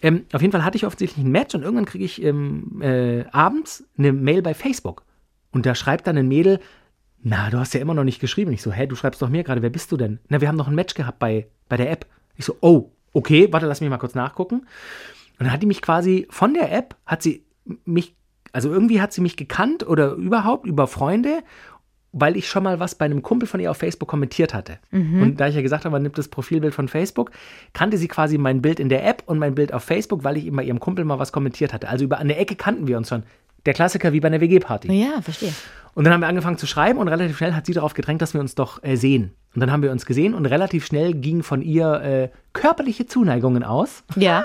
[SPEAKER 2] Ähm, auf jeden Fall hatte ich offensichtlich ein Match und irgendwann kriege ich ähm, äh, abends eine Mail bei Facebook und da schreibt dann ein Mädel, na, du hast ja immer noch nicht geschrieben. Ich so, hä, du schreibst doch mir gerade, wer bist du denn? Na, wir haben noch ein Match gehabt bei, bei der App. Ich so, oh, okay, warte, lass mich mal kurz nachgucken. Und dann hat die mich quasi von der App, hat sie mich, also irgendwie hat sie mich gekannt oder überhaupt über Freunde, weil ich schon mal was bei einem Kumpel von ihr auf Facebook kommentiert hatte. Und da ich ja gesagt habe, man nimmt das Profilbild von Facebook, kannte sie quasi mein Bild in der App und mein Bild auf Facebook, weil ich eben bei ihrem Kumpel mal was kommentiert hatte. Also über eine Ecke kannten wir uns schon. Der Klassiker wie bei einer WG-Party.
[SPEAKER 1] Ja, verstehe.
[SPEAKER 2] Und dann haben wir angefangen zu schreiben und relativ schnell hat sie darauf gedrängt, dass wir uns doch äh, sehen. Und dann haben wir uns gesehen und relativ schnell gingen von ihr äh, körperliche Zuneigungen aus.
[SPEAKER 1] Ja.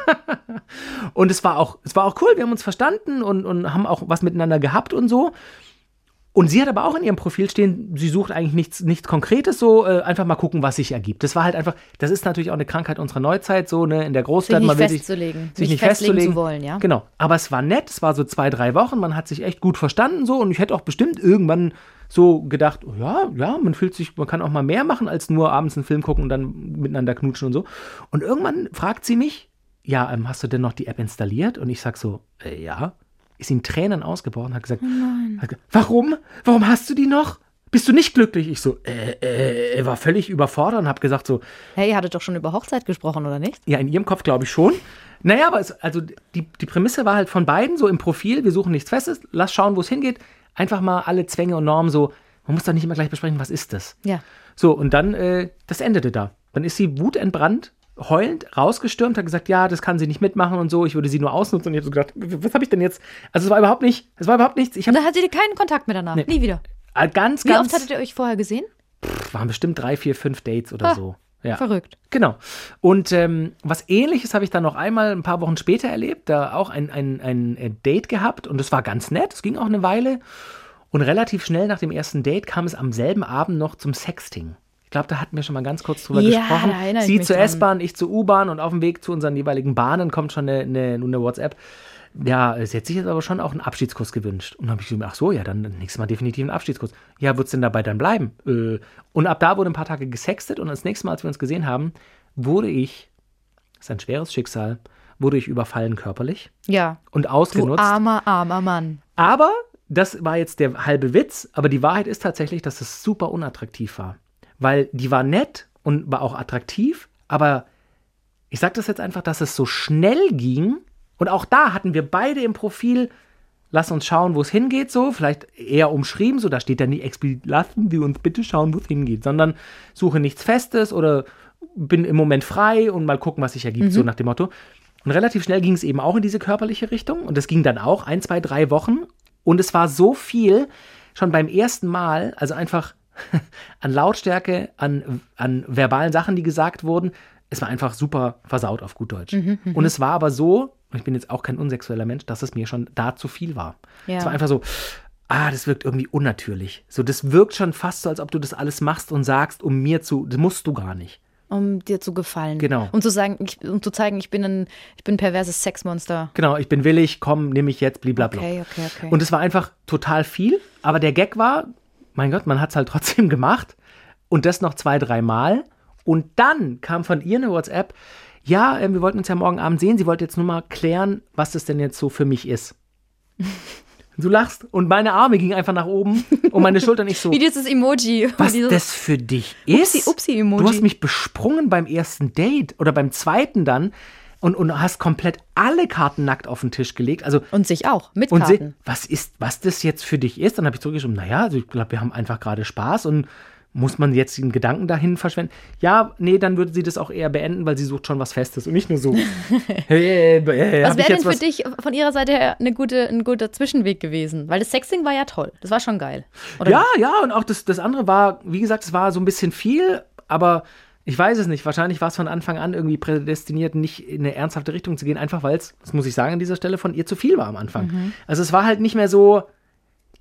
[SPEAKER 2] Und es war auch, es war auch cool, wir haben uns verstanden und, und haben auch was miteinander gehabt und so. Und sie hat aber auch in ihrem Profil stehen, sie sucht eigentlich nichts, nichts Konkretes, so äh, einfach mal gucken, was sich ergibt. Das war halt einfach, das ist natürlich auch eine Krankheit unserer Neuzeit, so ne, in der Großstadt.
[SPEAKER 1] Sich nicht
[SPEAKER 2] man will sich,
[SPEAKER 1] festzulegen.
[SPEAKER 2] sich
[SPEAKER 1] Nicht
[SPEAKER 2] nicht
[SPEAKER 1] festlegen
[SPEAKER 2] festzulegen
[SPEAKER 1] zu wollen, ja.
[SPEAKER 2] Genau. Aber es war nett, es war so zwei, drei Wochen, man hat sich echt gut verstanden so und ich hätte auch bestimmt irgendwann so gedacht, oh ja, ja, man fühlt sich, man kann auch mal mehr machen, als nur abends einen Film gucken und dann miteinander knutschen und so. Und irgendwann fragt sie mich, ja, ähm, hast du denn noch die App installiert? Und ich sag so, äh, ja. Ist in Tränen ausgebrochen, hat gesagt, hat gesagt, warum? Warum hast du die noch? Bist du nicht glücklich? Ich so, äh, äh, war völlig überfordert und hab gesagt so,
[SPEAKER 1] Hey, ihr hattet doch schon über Hochzeit gesprochen, oder nicht?
[SPEAKER 2] ja, in ihrem Kopf glaube ich schon. Naja, aber es, also die, die Prämisse war halt von beiden so im Profil, wir suchen nichts Festes, lass schauen, wo es hingeht. Einfach mal alle Zwänge und Normen so, man muss doch nicht immer gleich besprechen, was ist das?
[SPEAKER 1] Ja.
[SPEAKER 2] So, und dann, äh, das endete da. Dann ist sie wutentbrannt, heulend rausgestürmt, hat gesagt, ja, das kann sie nicht mitmachen und so, ich würde sie nur ausnutzen. Und ich habe so gedacht, was habe ich denn jetzt? Also es war überhaupt nicht, es war überhaupt nichts. Ich
[SPEAKER 1] Und
[SPEAKER 2] habe
[SPEAKER 1] dann hattet ihr keinen Kontakt mehr danach. Nie wieder.
[SPEAKER 2] ganz,
[SPEAKER 1] Wie
[SPEAKER 2] ganz,
[SPEAKER 1] oft hattet ihr euch vorher gesehen?
[SPEAKER 2] waren bestimmt drei, vier, fünf Dates oder
[SPEAKER 1] Ah,
[SPEAKER 2] so. Ja.
[SPEAKER 1] Verrückt.
[SPEAKER 2] Genau. Und ähm, was ähnliches habe ich dann noch einmal ein paar Wochen später erlebt, da auch ein, ein, ein äh, Date gehabt und es war ganz nett, es ging auch eine Weile. Und relativ schnell nach dem ersten Date kam es am selben Abend noch zum Sexting. Ich glaube, da hatten wir schon mal ganz kurz drüber
[SPEAKER 1] Ja,
[SPEAKER 2] gesprochen. Sie zur. S-Bahn, ich zur U-Bahn und auf dem Weg zu unseren jeweiligen Bahnen kommt schon eine, eine, eine WhatsApp. Ja, sie hat sich jetzt aber schon auch einen Abschiedskuss gewünscht. Und dann habe ich gesagt, ach so, ja, dann nächstes Mal definitiv einen Abschiedskuss. Ja, wird es denn dabei dann bleiben? Äh, und ab da wurde ein paar Tage gesextet und das nächste Mal, als wir uns gesehen haben, wurde ich, das ist ein schweres Schicksal, wurde ich überfallen körperlich
[SPEAKER 1] Ja.
[SPEAKER 2] und
[SPEAKER 1] Du
[SPEAKER 2] ausgenutzt.
[SPEAKER 1] armer, armer Mann.
[SPEAKER 2] Aber das war jetzt der halbe Witz, aber die Wahrheit ist tatsächlich, dass es super unattraktiv war. Weil die war nett und war auch attraktiv, aber ich sage das jetzt einfach, dass es so schnell ging und auch da hatten wir beide im Profil, lass uns schauen, wo es hingeht, so, vielleicht eher umschrieben, so, da steht dann nicht explizit, lassen Sie uns bitte schauen, wo es hingeht, sondern suche nichts Festes oder bin im Moment frei und mal gucken, was sich ergibt, so nach dem Motto. Und relativ schnell ging es eben auch in diese körperliche Richtung und es ging dann auch ein, zwei, drei Wochen und es war so viel schon beim ersten Mal, also einfach an Lautstärke, an, an verbalen Sachen, die gesagt wurden. Es war einfach super versaut auf gut Deutsch. und es war aber so, und ich bin jetzt auch kein unsexueller Mensch, dass es mir schon da zu viel war.
[SPEAKER 1] Ja.
[SPEAKER 2] Es war einfach so, ah, das wirkt irgendwie unnatürlich. So, das wirkt schon fast so, als ob du das alles machst und sagst, um mir zu, das musst du gar nicht.
[SPEAKER 1] Um dir zu gefallen.
[SPEAKER 2] Genau.
[SPEAKER 1] Um zu sagen, ich, um zu zeigen, ich bin ein, ich bin ein perverses Sexmonster.
[SPEAKER 2] Genau, ich bin willig, komm, nimm mich jetzt, blablabla.
[SPEAKER 1] Okay, okay, okay.
[SPEAKER 2] Und es war einfach total viel, aber der Gag war, mein Gott, man hat es halt trotzdem gemacht und das noch zwei, dreimal. Und dann kam von ihr eine WhatsApp, ja, äh, wir wollten uns ja morgen Abend sehen, sie wollte jetzt nur mal klären, was das denn jetzt so für mich ist. Du lachst und meine Arme gingen einfach nach oben und meine Schultern nicht so.
[SPEAKER 1] Wie dieses Emoji.
[SPEAKER 2] Was
[SPEAKER 1] dieses,
[SPEAKER 2] das für dich ist.
[SPEAKER 1] Upsi, Upsi-Emoji.
[SPEAKER 2] Du hast mich besprungen beim ersten Date oder beim zweiten dann und, und hast komplett alle Karten nackt auf den Tisch gelegt. Also
[SPEAKER 1] Und sich auch, mit
[SPEAKER 2] und
[SPEAKER 1] Karten.
[SPEAKER 2] sie, was ist, was das jetzt für dich ist, dann habe ich zurückgeschrieben, naja, also ich glaube, wir haben einfach gerade Spaß und muss man jetzt den Gedanken dahin verschwenden? Ja, nee, dann würde sie das auch eher beenden, weil sie sucht schon was Festes und nicht nur so. hey, äh,
[SPEAKER 1] Was
[SPEAKER 2] hab ich
[SPEAKER 1] wäre denn für
[SPEAKER 2] was-
[SPEAKER 1] dich von ihrer Seite her eine gute, ein guter Zwischenweg gewesen? Weil das Sexting war ja toll. Das war schon geil. Oder
[SPEAKER 2] Ja,
[SPEAKER 1] nicht?
[SPEAKER 2] ja, und auch das, das andere war, wie gesagt, es war so ein bisschen viel, aber ich weiß es nicht. Wahrscheinlich war es von Anfang an irgendwie prädestiniert, nicht in eine ernsthafte Richtung zu gehen, einfach weil es, das muss ich sagen an dieser Stelle, von ihr zu viel war am Anfang.
[SPEAKER 1] Mhm.
[SPEAKER 2] Also es war halt nicht mehr so,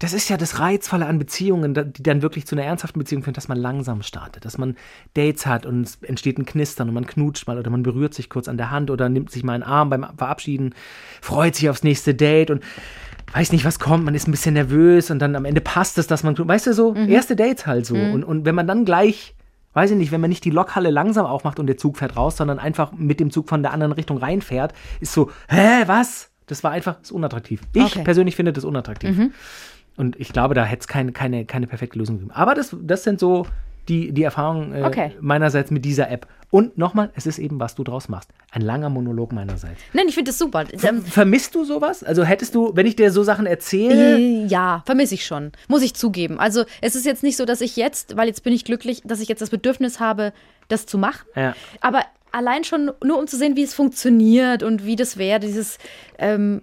[SPEAKER 2] das ist ja das Reizvolle an Beziehungen, die dann wirklich zu einer ernsthaften Beziehung führen, dass man langsam startet, dass man Dates hat und es entsteht ein Knistern und man knutscht mal oder man berührt sich kurz an der Hand oder nimmt sich mal einen Arm beim Verabschieden, freut sich aufs nächste Date und weiß nicht, was kommt, man ist ein bisschen nervös und dann am Ende passt es, dass man, weißt du, so erste Dates halt so. Und, und wenn man dann gleich, weiß ich nicht, wenn man nicht die Lokhalle langsam aufmacht und der Zug fährt raus, sondern einfach mit dem Zug von der anderen Richtung reinfährt, ist so, hä, was? Das war einfach, ist unattraktiv. Ich
[SPEAKER 1] Okay.
[SPEAKER 2] persönlich finde das unattraktiv. Und ich glaube, da hätte es keine, keine, keine perfekte Lösung gegeben. Aber das, das sind so die, die Erfahrungen äh,
[SPEAKER 1] Okay.
[SPEAKER 2] meinerseits mit dieser App. Und nochmal, es ist eben, was du draus machst. Ein langer Monolog meinerseits.
[SPEAKER 1] Nein, ich finde das super. Ähm,
[SPEAKER 2] Vermisst du sowas? Also hättest du, wenn ich dir so Sachen erzähle,
[SPEAKER 1] Äh, Ja, vermisse ich schon. Muss ich zugeben. Also es ist jetzt nicht so, dass ich jetzt, weil jetzt bin ich glücklich, dass ich jetzt das Bedürfnis habe, das zu machen.
[SPEAKER 2] Ja.
[SPEAKER 1] Aber allein schon nur um zu sehen, wie es funktioniert und wie das wäre, dieses, ähm,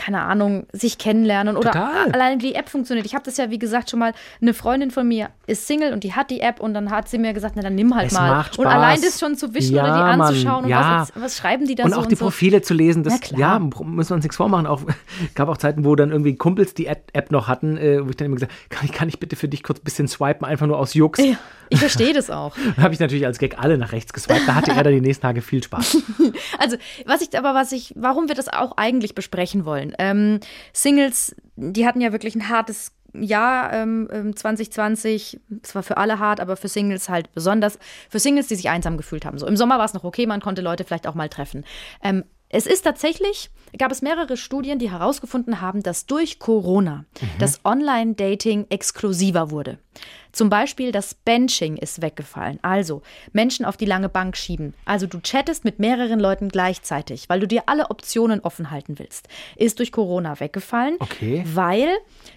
[SPEAKER 1] keine Ahnung, sich kennenlernen oder
[SPEAKER 2] Total.
[SPEAKER 1] allein wie die App funktioniert. Ich habe das ja, wie gesagt, schon mal, eine Freundin von mir ist Single und die hat die App und dann hat sie mir gesagt, na dann nimm halt
[SPEAKER 2] Es
[SPEAKER 1] mal. Und allein das schon zu wischen
[SPEAKER 2] Ja,
[SPEAKER 1] oder die
[SPEAKER 2] Mann,
[SPEAKER 1] anzuschauen und
[SPEAKER 2] ja.
[SPEAKER 1] was, was schreiben die da
[SPEAKER 2] und
[SPEAKER 1] so
[SPEAKER 2] auch die
[SPEAKER 1] und so.
[SPEAKER 2] Profile zu lesen, das ja, müssen wir uns nichts vormachen. Auch gab auch Zeiten, wo dann irgendwie Kumpels die App noch hatten, äh, wo ich dann immer gesagt, kann ich, kann ich bitte für dich kurz ein bisschen swipen, einfach nur aus Jux.
[SPEAKER 1] Ja, ich verstehe das auch.
[SPEAKER 2] Dann habe ich natürlich als Gag alle nach rechts geswiped. Da hatte er dann die nächsten Tage viel Spaß.
[SPEAKER 1] Also, was ich aber, was ich, warum wir das auch eigentlich besprechen wollen. Ähm, Singles, die hatten ja wirklich ein hartes Jahr ähm, ähm, 2020. Es war für alle hart, aber für Singles halt besonders. Für Singles, die sich einsam gefühlt haben. So im Sommer war es noch okay, man konnte Leute vielleicht auch mal treffen. Ähm, es ist tatsächlich, gab es mehrere Studien, die herausgefunden haben, dass durch Corona das Online-Dating exklusiver wurde. Zum Beispiel das Benching ist weggefallen. Also Menschen auf die lange Bank schieben. Also du chattest mit mehreren Leuten gleichzeitig, weil du dir alle Optionen offen halten willst. Ist durch Corona weggefallen,
[SPEAKER 2] Okay.
[SPEAKER 1] weil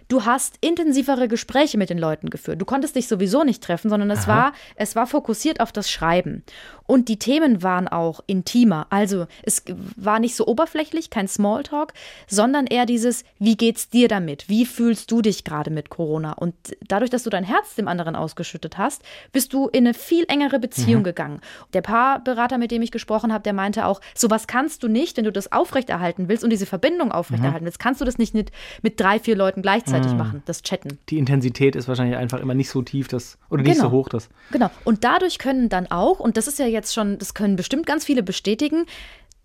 [SPEAKER 1] du hast intensivere Gespräche mit den Leuten geführt. Du konntest dich sowieso nicht treffen, sondern es war, es war fokussiert auf das Schreiben. Und die Themen waren auch intimer. Also es war nicht so oberflächlich, kein Smalltalk, sondern eher dieses, wie geht's dir damit? Wie fühlst du dich gerade mit Corona? Und dadurch, dass du dein Herz dem anderen ausgeschüttet hast, bist du in eine viel engere Beziehung gegangen. Der Paarberater, mit dem ich gesprochen habe, der meinte auch, sowas kannst du nicht, wenn du das aufrechterhalten willst und diese Verbindung aufrechterhalten willst, kannst du das nicht mit, mit drei, vier Leuten gleichzeitig machen, das Chatten.
[SPEAKER 2] Die Intensität ist wahrscheinlich einfach immer nicht so tief, das, oder nicht
[SPEAKER 1] Genau.
[SPEAKER 2] so hoch, das.
[SPEAKER 1] Genau. Und dadurch können dann auch, und das ist ja jetzt schon, das können bestimmt ganz viele bestätigen,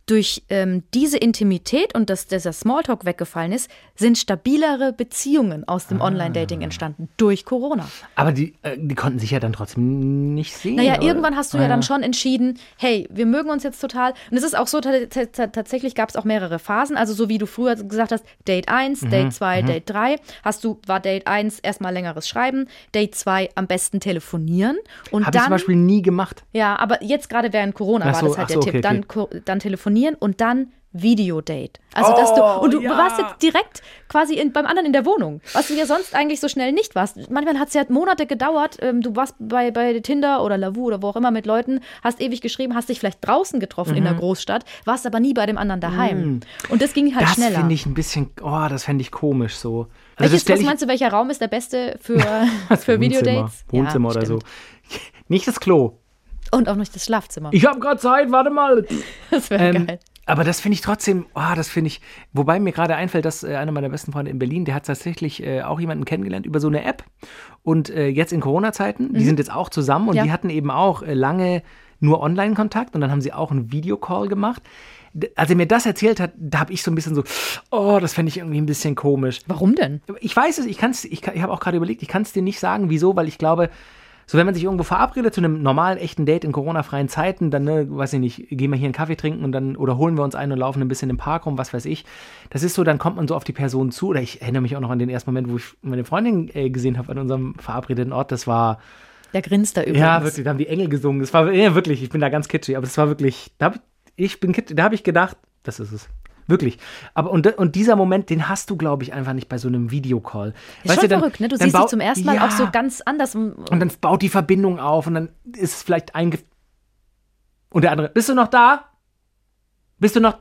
[SPEAKER 1] durch ähm, diese Intimität und dass dieser Smalltalk weggefallen ist, sind stabilere Beziehungen aus
[SPEAKER 2] Ah.
[SPEAKER 1] dem Online-Dating entstanden durch Corona.
[SPEAKER 2] Aber die, äh, die konnten sich ja dann trotzdem nicht sehen.
[SPEAKER 1] Naja,
[SPEAKER 2] oder?
[SPEAKER 1] irgendwann hast du
[SPEAKER 2] Ah,
[SPEAKER 1] ja dann schon entschieden, hey, wir mögen uns jetzt total. Und es ist auch so, ta- ta- ta- tatsächlich gab es auch mehrere Phasen. Also so wie du früher gesagt hast, Date 1,
[SPEAKER 2] Mhm,
[SPEAKER 1] Date 2, Date 3, hast du, war Date 1 erstmal längeres Schreiben, Date 2 am besten telefonieren. Und
[SPEAKER 2] Habe ich zum Beispiel nie gemacht.
[SPEAKER 1] ja, aber jetzt gerade während Corona
[SPEAKER 2] Ach
[SPEAKER 1] war
[SPEAKER 2] so,
[SPEAKER 1] das halt der
[SPEAKER 2] so,
[SPEAKER 1] Tipp.
[SPEAKER 2] okay,
[SPEAKER 1] Dann,
[SPEAKER 2] okay.
[SPEAKER 1] dann telefonieren und dann Videodate. Also, dass du, und du
[SPEAKER 2] ja.
[SPEAKER 1] warst jetzt direkt quasi in, beim anderen in der Wohnung, was du ja sonst eigentlich so schnell nicht warst. Manchmal hat es ja Monate gedauert. Ähm, du warst bei, bei Tinder oder Lavu oder wo auch immer mit Leuten, hast ewig geschrieben, hast dich vielleicht draußen getroffen in der Großstadt, warst aber nie bei dem anderen daheim. Und das ging halt
[SPEAKER 2] das
[SPEAKER 1] schneller.
[SPEAKER 2] finde ich ein bisschen, oh, das fände ich komisch so. Also
[SPEAKER 1] Welches,
[SPEAKER 2] das
[SPEAKER 1] was meinst du, welcher Raum ist der beste für, für
[SPEAKER 2] Wohnzimmer,
[SPEAKER 1] Videodates?
[SPEAKER 2] Wohnzimmer
[SPEAKER 1] Ja,
[SPEAKER 2] oder so.
[SPEAKER 1] stimmt.
[SPEAKER 2] Nicht das Klo.
[SPEAKER 1] Und auch nicht das Schlafzimmer.
[SPEAKER 2] Ich habe gerade Zeit, warte mal.
[SPEAKER 1] Das wäre
[SPEAKER 2] Ähm,
[SPEAKER 1] geil.
[SPEAKER 2] aber das finde ich trotzdem, oh, das finde ich, wobei mir gerade einfällt, dass äh, einer meiner besten Freunde in Berlin, der hat tatsächlich äh, auch jemanden kennengelernt über so eine App. Und äh, jetzt in Corona-Zeiten, die sind jetzt auch zusammen und
[SPEAKER 1] Mhm. Ja.
[SPEAKER 2] die hatten eben auch äh, lange nur Online-Kontakt und dann haben sie auch einen Videocall gemacht. Als er mir das erzählt hat, da habe ich so ein bisschen so, oh, das fände ich irgendwie ein bisschen komisch.
[SPEAKER 1] Warum denn?
[SPEAKER 2] Ich weiß es, ich kann es, ich, kann- ich habe auch gerade überlegt, ich kann es dir nicht sagen, wieso, weil ich glaube, so wenn man sich irgendwo verabredet zu einem normalen, echten Date in Corona-freien Zeiten, dann, ne, weiß ich nicht, gehen wir hier einen Kaffee trinken und dann, oder holen wir uns ein und laufen ein bisschen im Park rum, was weiß ich. Das ist so, dann kommt man so auf die Person zu, oder ich erinnere mich auch noch an den ersten Moment, wo ich meine Freundin äh, gesehen habe an unserem verabredeten Ort, das war,
[SPEAKER 1] Der grinst da übrigens.
[SPEAKER 2] ja, wirklich, da haben die Engel gesungen, das war, ja, wirklich, ich bin da ganz kitschig, aber das war wirklich, da ich bin kitschig, da habe ich gedacht, das ist es. Wirklich. Aber und, und dieser Moment, den hast du, glaube ich, einfach nicht bei so einem Videocall.
[SPEAKER 1] Ist schon verrückt, ne? Du
[SPEAKER 2] dann
[SPEAKER 1] siehst
[SPEAKER 2] bau-
[SPEAKER 1] zum ersten Mal
[SPEAKER 2] ja,
[SPEAKER 1] auch so ganz anders.
[SPEAKER 2] Und dann baut die Verbindung auf und dann ist es vielleicht einge. Und der andere, bist du noch da? Bist du noch.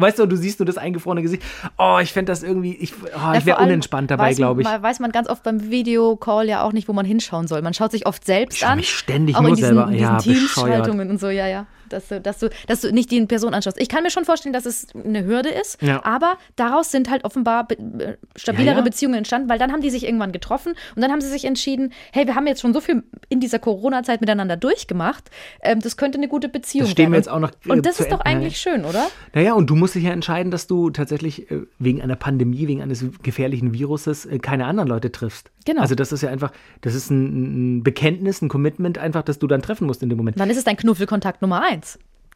[SPEAKER 2] Weißt du, du siehst nur das eingefrorene Gesicht. Oh, ich fände das irgendwie. Ich, oh,
[SPEAKER 1] Ja,
[SPEAKER 2] ich wäre unentspannt dabei, glaube ich.
[SPEAKER 1] mal- Weiß man ganz oft beim Videocall ja auch nicht, wo man hinschauen soll. Man schaut sich oft selbst
[SPEAKER 2] Ich
[SPEAKER 1] an.
[SPEAKER 2] mich ständig
[SPEAKER 1] auch
[SPEAKER 2] nur
[SPEAKER 1] in diesen,
[SPEAKER 2] selber-
[SPEAKER 1] in diesen
[SPEAKER 2] ja.
[SPEAKER 1] Teamschaltungen und so, ja, ja. Dass du, dass, du, dass du nicht die Person anschaust. Ich kann mir schon vorstellen, dass es eine Hürde ist,
[SPEAKER 2] Ja.
[SPEAKER 1] aber daraus sind halt offenbar be stabilere
[SPEAKER 2] Ja, ja.
[SPEAKER 1] Beziehungen entstanden, weil dann haben die sich irgendwann getroffen und dann haben sie sich entschieden, hey, wir haben jetzt schon so viel in dieser Corona-Zeit miteinander durchgemacht, ähm, das könnte eine gute Beziehung
[SPEAKER 2] Das stehen
[SPEAKER 1] werden.
[SPEAKER 2] wir jetzt auch noch, äh,
[SPEAKER 1] Und das ist doch eigentlich schön, oder?
[SPEAKER 2] Naja, und du musst dich ja entscheiden, dass du tatsächlich äh, wegen einer Pandemie, wegen eines gefährlichen Viruses äh, keine anderen Leute triffst.
[SPEAKER 1] Genau.
[SPEAKER 2] Also das ist ja einfach, das ist ein, ein Bekenntnis, ein Commitment einfach, das du dann treffen musst in dem Moment.
[SPEAKER 1] Dann ist es dein Knuffelkontakt Nummer eins.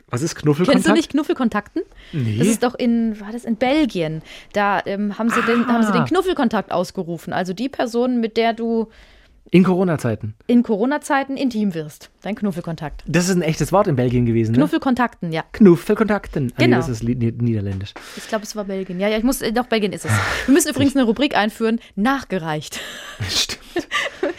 [SPEAKER 2] Was ist Knuffelkontakt?
[SPEAKER 1] Kennst du nicht Knuffelkontakten?
[SPEAKER 2] Nee.
[SPEAKER 1] Das ist doch in, war das in Belgien? Da ähm, haben, sie den, haben sie den
[SPEAKER 2] Ah.
[SPEAKER 1] Knuffelkontakt ausgerufen. Also die Person, mit der du
[SPEAKER 2] In Corona-Zeiten.
[SPEAKER 1] in Corona-Zeiten intim wirst. Dein Knuffelkontakt.
[SPEAKER 2] Das ist ein echtes Wort in Belgien gewesen, ne?
[SPEAKER 1] Knuffelkontakten, ja.
[SPEAKER 2] Knuffelkontakten. Ah,
[SPEAKER 1] Genau.
[SPEAKER 2] das ist Niederländisch.
[SPEAKER 1] Ich glaube, es war Belgien. Ja, ja, ich muss, äh, doch, Belgien ist es. Wir müssen übrigens eine Rubrik einführen, nachgereicht.
[SPEAKER 2] Stimmt.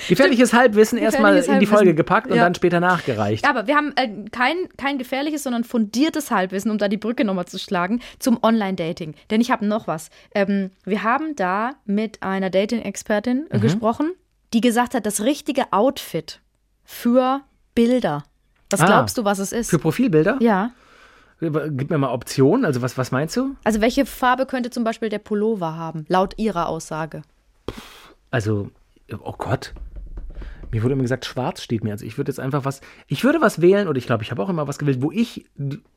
[SPEAKER 2] Gefährliches Halbwissen erstmal in die Folge gepackt und
[SPEAKER 1] Ja.
[SPEAKER 2] dann später nachgereicht.
[SPEAKER 1] Ja, aber wir haben äh, kein, kein gefährliches, sondern fundiertes Halbwissen, um da die Brücke nochmal zu schlagen, zum Online-Dating. Denn ich habe noch was. Ähm, wir haben da mit einer Dating-Expertin
[SPEAKER 2] Mhm.
[SPEAKER 1] äh, gesprochen, die gesagt hat, das richtige Outfit für Bilder. Was
[SPEAKER 2] Ah,
[SPEAKER 1] glaubst du, was es ist?
[SPEAKER 2] Für Profilbilder?
[SPEAKER 1] ja.
[SPEAKER 2] Gib mir mal Optionen. Also was, was meinst du?
[SPEAKER 1] Also welche Farbe könnte zum Beispiel der Pullover haben, laut ihrer Aussage?
[SPEAKER 2] Also, oh Gott. Mir wurde immer gesagt, schwarz steht mir. Also ich würde jetzt einfach was, ich würde was wählen oder ich glaube, ich habe auch immer was gewählt, wo ich,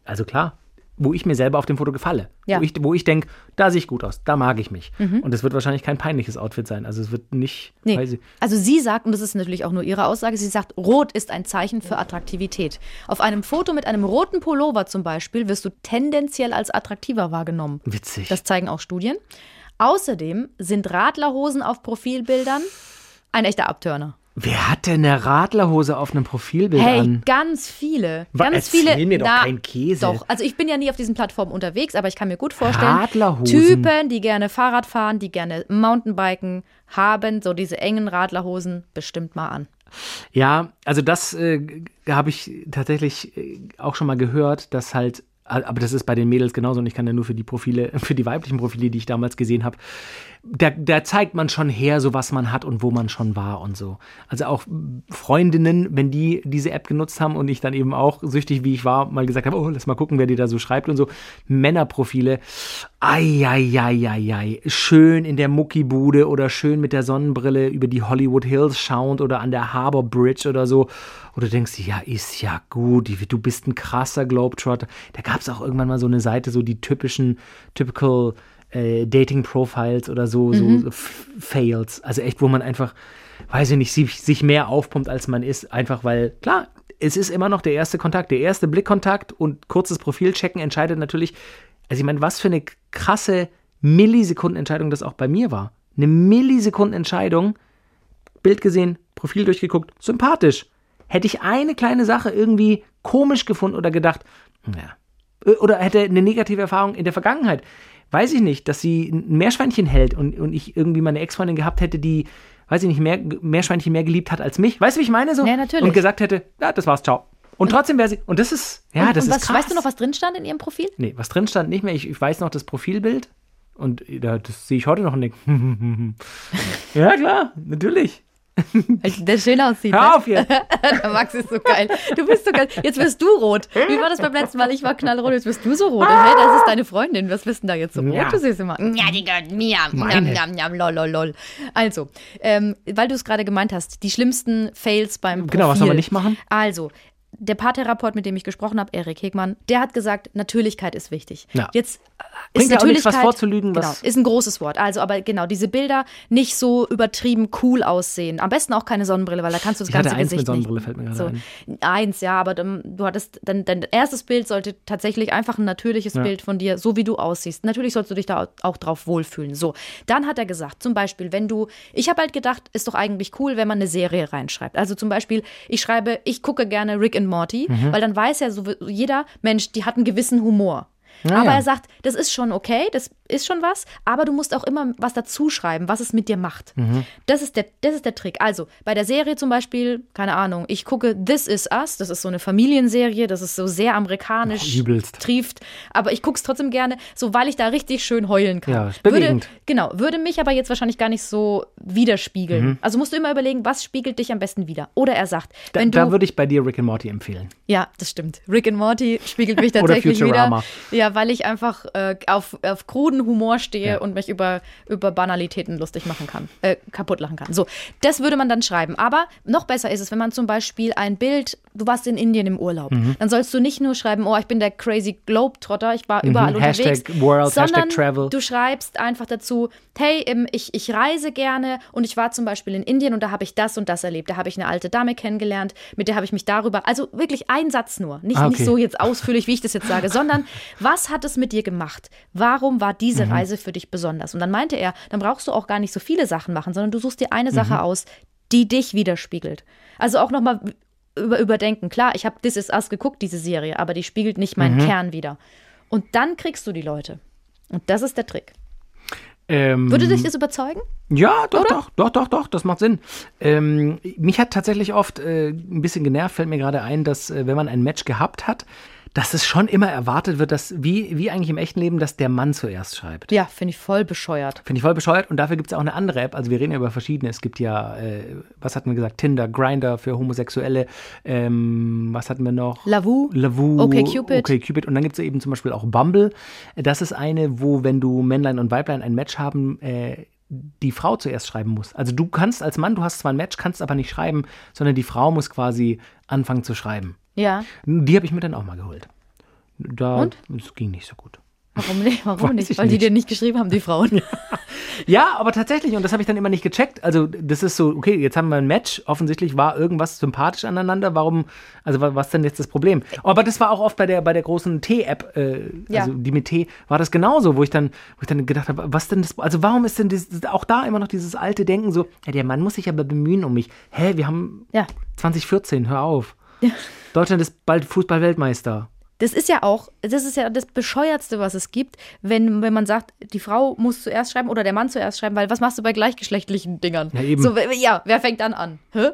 [SPEAKER 2] also klar, wo ich mir selber auf dem Foto gefalle.
[SPEAKER 1] Ja.
[SPEAKER 2] Wo ich, wo ich denke, da sehe ich gut aus, da mag ich mich. Und es wird wahrscheinlich kein peinliches Outfit sein. Also es wird nicht,
[SPEAKER 1] Nee.
[SPEAKER 2] ich,
[SPEAKER 1] Also sie sagt, und das ist natürlich auch nur ihre Aussage, sie sagt, Rot ist ein Zeichen für Attraktivität. Auf einem Foto mit einem roten Pullover zum Beispiel wirst du tendenziell als attraktiver wahrgenommen.
[SPEAKER 2] witzig.
[SPEAKER 1] Das zeigen auch Studien. Außerdem sind Radlerhosen auf Profilbildern ein echter Abtörner.
[SPEAKER 2] Wer hat denn eine Radlerhose auf einem Profilbild
[SPEAKER 1] Hey,
[SPEAKER 2] an?
[SPEAKER 1] ganz viele.
[SPEAKER 2] Wa-
[SPEAKER 1] Ganz
[SPEAKER 2] erzähl
[SPEAKER 1] viele.
[SPEAKER 2] mir doch keinen Käse.
[SPEAKER 1] Doch, also ich bin ja nie auf diesen Plattformen unterwegs, aber ich kann mir gut vorstellen,
[SPEAKER 2] Radlerhosen.
[SPEAKER 1] Typen, die gerne Fahrrad fahren, die gerne Mountainbiken haben, so diese engen Radlerhosen, bestimmt mal an.
[SPEAKER 2] Ja, also das äh, habe ich tatsächlich äh, auch schon mal gehört, dass halt, aber das ist bei den Mädels genauso und ich kann ja nur für die Profile, für die weiblichen Profile, die ich damals gesehen habe, da, da zeigt man schon her, so was man hat und wo man schon war und so. Also auch Freundinnen, wenn die diese App genutzt haben und ich dann eben auch, süchtig wie ich war, mal gesagt habe, oh, lass mal gucken, wer dir da so schreibt und so. Männerprofile, Eieieiei, schön in der Muckibude oder schön mit der Sonnenbrille über die Hollywood Hills schauend oder an der Harbor Bridge oder so. Oder du denkst, ja, ist ja gut, die- du bist ein krasser Globetrotter. Da gab es auch irgendwann mal so eine Seite, so die typischen, typical äh, Dating Profiles oder so, so, so Fails. Also echt, wo man einfach, weiß ich nicht, sich, sich mehr aufpumpt, als man ist. Einfach weil, klar, es ist immer noch der erste Kontakt, der erste Blickkontakt und kurzes Profilchecken entscheidet natürlich, also ich meine, was für eine krasse Millisekundenentscheidung das auch bei mir war. Eine Millisekundenentscheidung, Bild gesehen, Profil durchgeguckt, sympathisch. Hätte ich eine kleine Sache irgendwie komisch gefunden oder gedacht, ja, oder hätte eine negative Erfahrung in der Vergangenheit, weiß ich nicht, dass sie ein Meerschweinchen hält und, und ich irgendwie meine Ex-Freundin gehabt hätte, die, weiß ich nicht, mehr, Meerschweinchen mehr geliebt hat als mich. Weißt du, wie ich meine? So?
[SPEAKER 1] Ja, natürlich.
[SPEAKER 2] Und gesagt hätte, ja, das war's, ciao. Und trotzdem wäre sie, und das ist, ja,
[SPEAKER 1] und,
[SPEAKER 2] das
[SPEAKER 1] und
[SPEAKER 2] ist
[SPEAKER 1] was,
[SPEAKER 2] krass.
[SPEAKER 1] weißt du noch, was drin stand in ihrem Profil?
[SPEAKER 2] Nee, was drin stand nicht mehr. Ich, ich weiß noch das Profilbild. Und da, das sehe ich heute noch nicht. ja, klar, natürlich.
[SPEAKER 1] Weil der schön aussieht.
[SPEAKER 2] Hör
[SPEAKER 1] ne?
[SPEAKER 2] auf jetzt.
[SPEAKER 1] Der Max ist so geil. Du bist so geil. Jetzt wirst du rot. Wie war das beim letzten Mal? Ich war knallrot, jetzt wirst du so rot. Hey, das ist deine Freundin. Was bist denn da jetzt so rot?
[SPEAKER 2] Ja.
[SPEAKER 1] Du siehst immer. Ja, die gehört mir.
[SPEAKER 2] Meine.
[SPEAKER 1] Njam, njam, njam, lol, lol, lol. Also, ähm, weil du es gerade gemeint hast, die schlimmsten Fails beim Profil.
[SPEAKER 2] Genau, was soll man nicht machen?
[SPEAKER 1] Also, der Paartherapeut, mit dem ich gesprochen habe, Erik Hegmann, der hat gesagt, Natürlichkeit ist wichtig.
[SPEAKER 2] Ja.
[SPEAKER 1] Jetzt äh,
[SPEAKER 2] Bringt
[SPEAKER 1] ist
[SPEAKER 2] ja auch nichts, was
[SPEAKER 1] Natürlichkeit,
[SPEAKER 2] vorzulügen,
[SPEAKER 1] genau,
[SPEAKER 2] was-
[SPEAKER 1] ist ein großes Wort. Also, aber genau, diese Bilder nicht so übertrieben cool aussehen. Am besten auch keine Sonnenbrille, weil da kannst du das
[SPEAKER 2] Ich hatte
[SPEAKER 1] ganze
[SPEAKER 2] eins mit
[SPEAKER 1] Gesicht
[SPEAKER 2] Sonnenbrille,
[SPEAKER 1] nicht.
[SPEAKER 2] fällt mir gerade
[SPEAKER 1] so.
[SPEAKER 2] ein.
[SPEAKER 1] Eins, ja, aber dann, du hattest, dann, dein erstes Bild sollte tatsächlich einfach ein natürliches Bild von dir, so wie du aussiehst. Natürlich sollst du dich da auch drauf wohlfühlen. So, dann hat er gesagt, zum Beispiel, wenn du, ich habe halt gedacht, ist doch eigentlich cool, wenn man eine Serie reinschreibt. Also zum Beispiel, ich schreibe, ich gucke gerne Rick and Morty,
[SPEAKER 2] Mhm.
[SPEAKER 1] weil dann weiß ja so jeder Mensch, die hat einen gewissen Humor.
[SPEAKER 2] Ja,
[SPEAKER 1] aber
[SPEAKER 2] ja.
[SPEAKER 1] er sagt, das ist schon okay, das ist schon was, aber du musst auch immer was dazu schreiben, was es mit dir macht.
[SPEAKER 2] Mhm.
[SPEAKER 1] Das, ist der, das ist der Trick. Also bei der Serie zum Beispiel, keine Ahnung, ich gucke This Is Us, das ist so eine Familienserie, das ist so sehr amerikanisch,
[SPEAKER 2] Oh,
[SPEAKER 1] trieft, aber ich gucke es trotzdem gerne, so weil ich da richtig schön heulen kann.
[SPEAKER 2] Ja,
[SPEAKER 1] würde, genau, würde mich aber jetzt wahrscheinlich gar nicht so widerspiegeln.
[SPEAKER 2] Mhm.
[SPEAKER 1] Also musst du immer überlegen, was spiegelt dich am besten wieder. Oder er sagt,
[SPEAKER 2] Da,
[SPEAKER 1] wenn du
[SPEAKER 2] da würde ich bei dir Rick and Morty empfehlen.
[SPEAKER 1] ja, das stimmt. Rick and Morty spiegelt mich
[SPEAKER 2] Oder
[SPEAKER 1] tatsächlich wieder.
[SPEAKER 2] Futurama.
[SPEAKER 1] Ja, weil ich einfach äh, auf, auf kruden Humor stehe
[SPEAKER 2] Ja.
[SPEAKER 1] und mich über, über Banalitäten lustig machen kann, äh, kaputt lachen kann. So, das würde man dann schreiben. Aber noch besser ist es, wenn man zum Beispiel ein Bild, du warst in Indien im Urlaub,
[SPEAKER 2] Mhm.
[SPEAKER 1] dann sollst du nicht nur schreiben, oh, ich bin der crazy Globetrotter, ich war überall
[SPEAKER 2] Mhm. Hashtag
[SPEAKER 1] unterwegs,
[SPEAKER 2] World,
[SPEAKER 1] sondern
[SPEAKER 2] Hashtag Travel.
[SPEAKER 1] du schreibst einfach dazu, hey, ähm, ich, ich reise gerne und ich war zum Beispiel in Indien und da habe ich das und das erlebt. Da habe ich eine alte Dame kennengelernt, mit der habe ich mich darüber, also wirklich ein Satz nur, nicht,
[SPEAKER 2] Ah,
[SPEAKER 1] nicht
[SPEAKER 2] okay.
[SPEAKER 1] so jetzt ausführlich, wie ich das jetzt sage, sondern was hat es mit dir gemacht? Warum war diese
[SPEAKER 2] Mhm.
[SPEAKER 1] Reise für dich besonders? Und dann meinte er, dann brauchst du auch gar nicht so viele Sachen machen, sondern du suchst dir eine
[SPEAKER 2] Mhm.
[SPEAKER 1] Sache aus, die dich widerspiegelt. Also auch nochmal über, überdenken. Klar, ich habe This Is Us geguckt, diese Serie, aber die spiegelt nicht
[SPEAKER 2] Mhm.
[SPEAKER 1] meinen Kern wider. Und dann kriegst du die Leute. Und das ist der Trick.
[SPEAKER 2] Ähm,
[SPEAKER 1] Würde dich das überzeugen?
[SPEAKER 2] Ja, doch, doch, doch, doch, doch, das macht Sinn. Ähm, mich hat tatsächlich oft äh, ein bisschen genervt, fällt mir gerade ein, dass äh, wenn man ein Match gehabt hat, dass es schon immer erwartet wird, dass, wie, wie eigentlich im echten Leben, dass der Mann zuerst schreibt.
[SPEAKER 1] Ja, finde ich voll bescheuert.
[SPEAKER 2] Finde ich voll bescheuert und dafür gibt es auch eine andere App. Also wir reden ja über verschiedene. Es gibt ja, äh, was hatten wir gesagt, Tinder, Grinder für Homosexuelle, ähm, was hatten wir noch?
[SPEAKER 1] Lavu.
[SPEAKER 2] Lavu.
[SPEAKER 1] OkCupid.
[SPEAKER 2] OkCupid. Und dann gibt es eben zum Beispiel auch Bumble. Das ist eine, wo, wenn du Männlein und Weiblein ein Match haben, äh, die Frau zuerst schreiben muss. Also du kannst als Mann, du hast zwar ein Match, kannst aber nicht schreiben, sondern die Frau muss quasi anfangen zu schreiben.
[SPEAKER 1] Ja.
[SPEAKER 2] Die habe ich mir dann auch mal geholt. Da,
[SPEAKER 1] Und?
[SPEAKER 2] Es ging nicht so gut.
[SPEAKER 1] Warum nicht? Warum nicht?
[SPEAKER 2] ich
[SPEAKER 1] Weil die dir nicht geschrieben haben, die Frauen.
[SPEAKER 2] Ja, aber tatsächlich, und das habe ich dann immer nicht gecheckt. Also, das ist so, okay, jetzt haben wir ein Match. Offensichtlich war irgendwas sympathisch aneinander. Warum, also wa- was denn jetzt das Problem? Aber das war auch oft bei der, bei der großen T-App, äh,
[SPEAKER 1] Ja.
[SPEAKER 2] also die mit T, war das genauso, wo ich dann, wo ich dann gedacht habe, was denn das, also warum ist denn das, auch da immer noch dieses alte Denken so, ja, der Mann muss sich aber bemühen um mich. Hä, wir haben
[SPEAKER 1] Ja.
[SPEAKER 2] 2014, hör auf. Deutschland ist bald Fußball-Weltmeister.
[SPEAKER 1] Das ist ja auch, das ist ja das Bescheuertste, was es gibt, wenn, wenn man sagt, die Frau muss zuerst schreiben oder der Mann zuerst schreiben, weil was machst du bei gleichgeschlechtlichen Dingern?
[SPEAKER 2] Ja, eben.
[SPEAKER 1] So, ja, wer fängt dann an? Hä?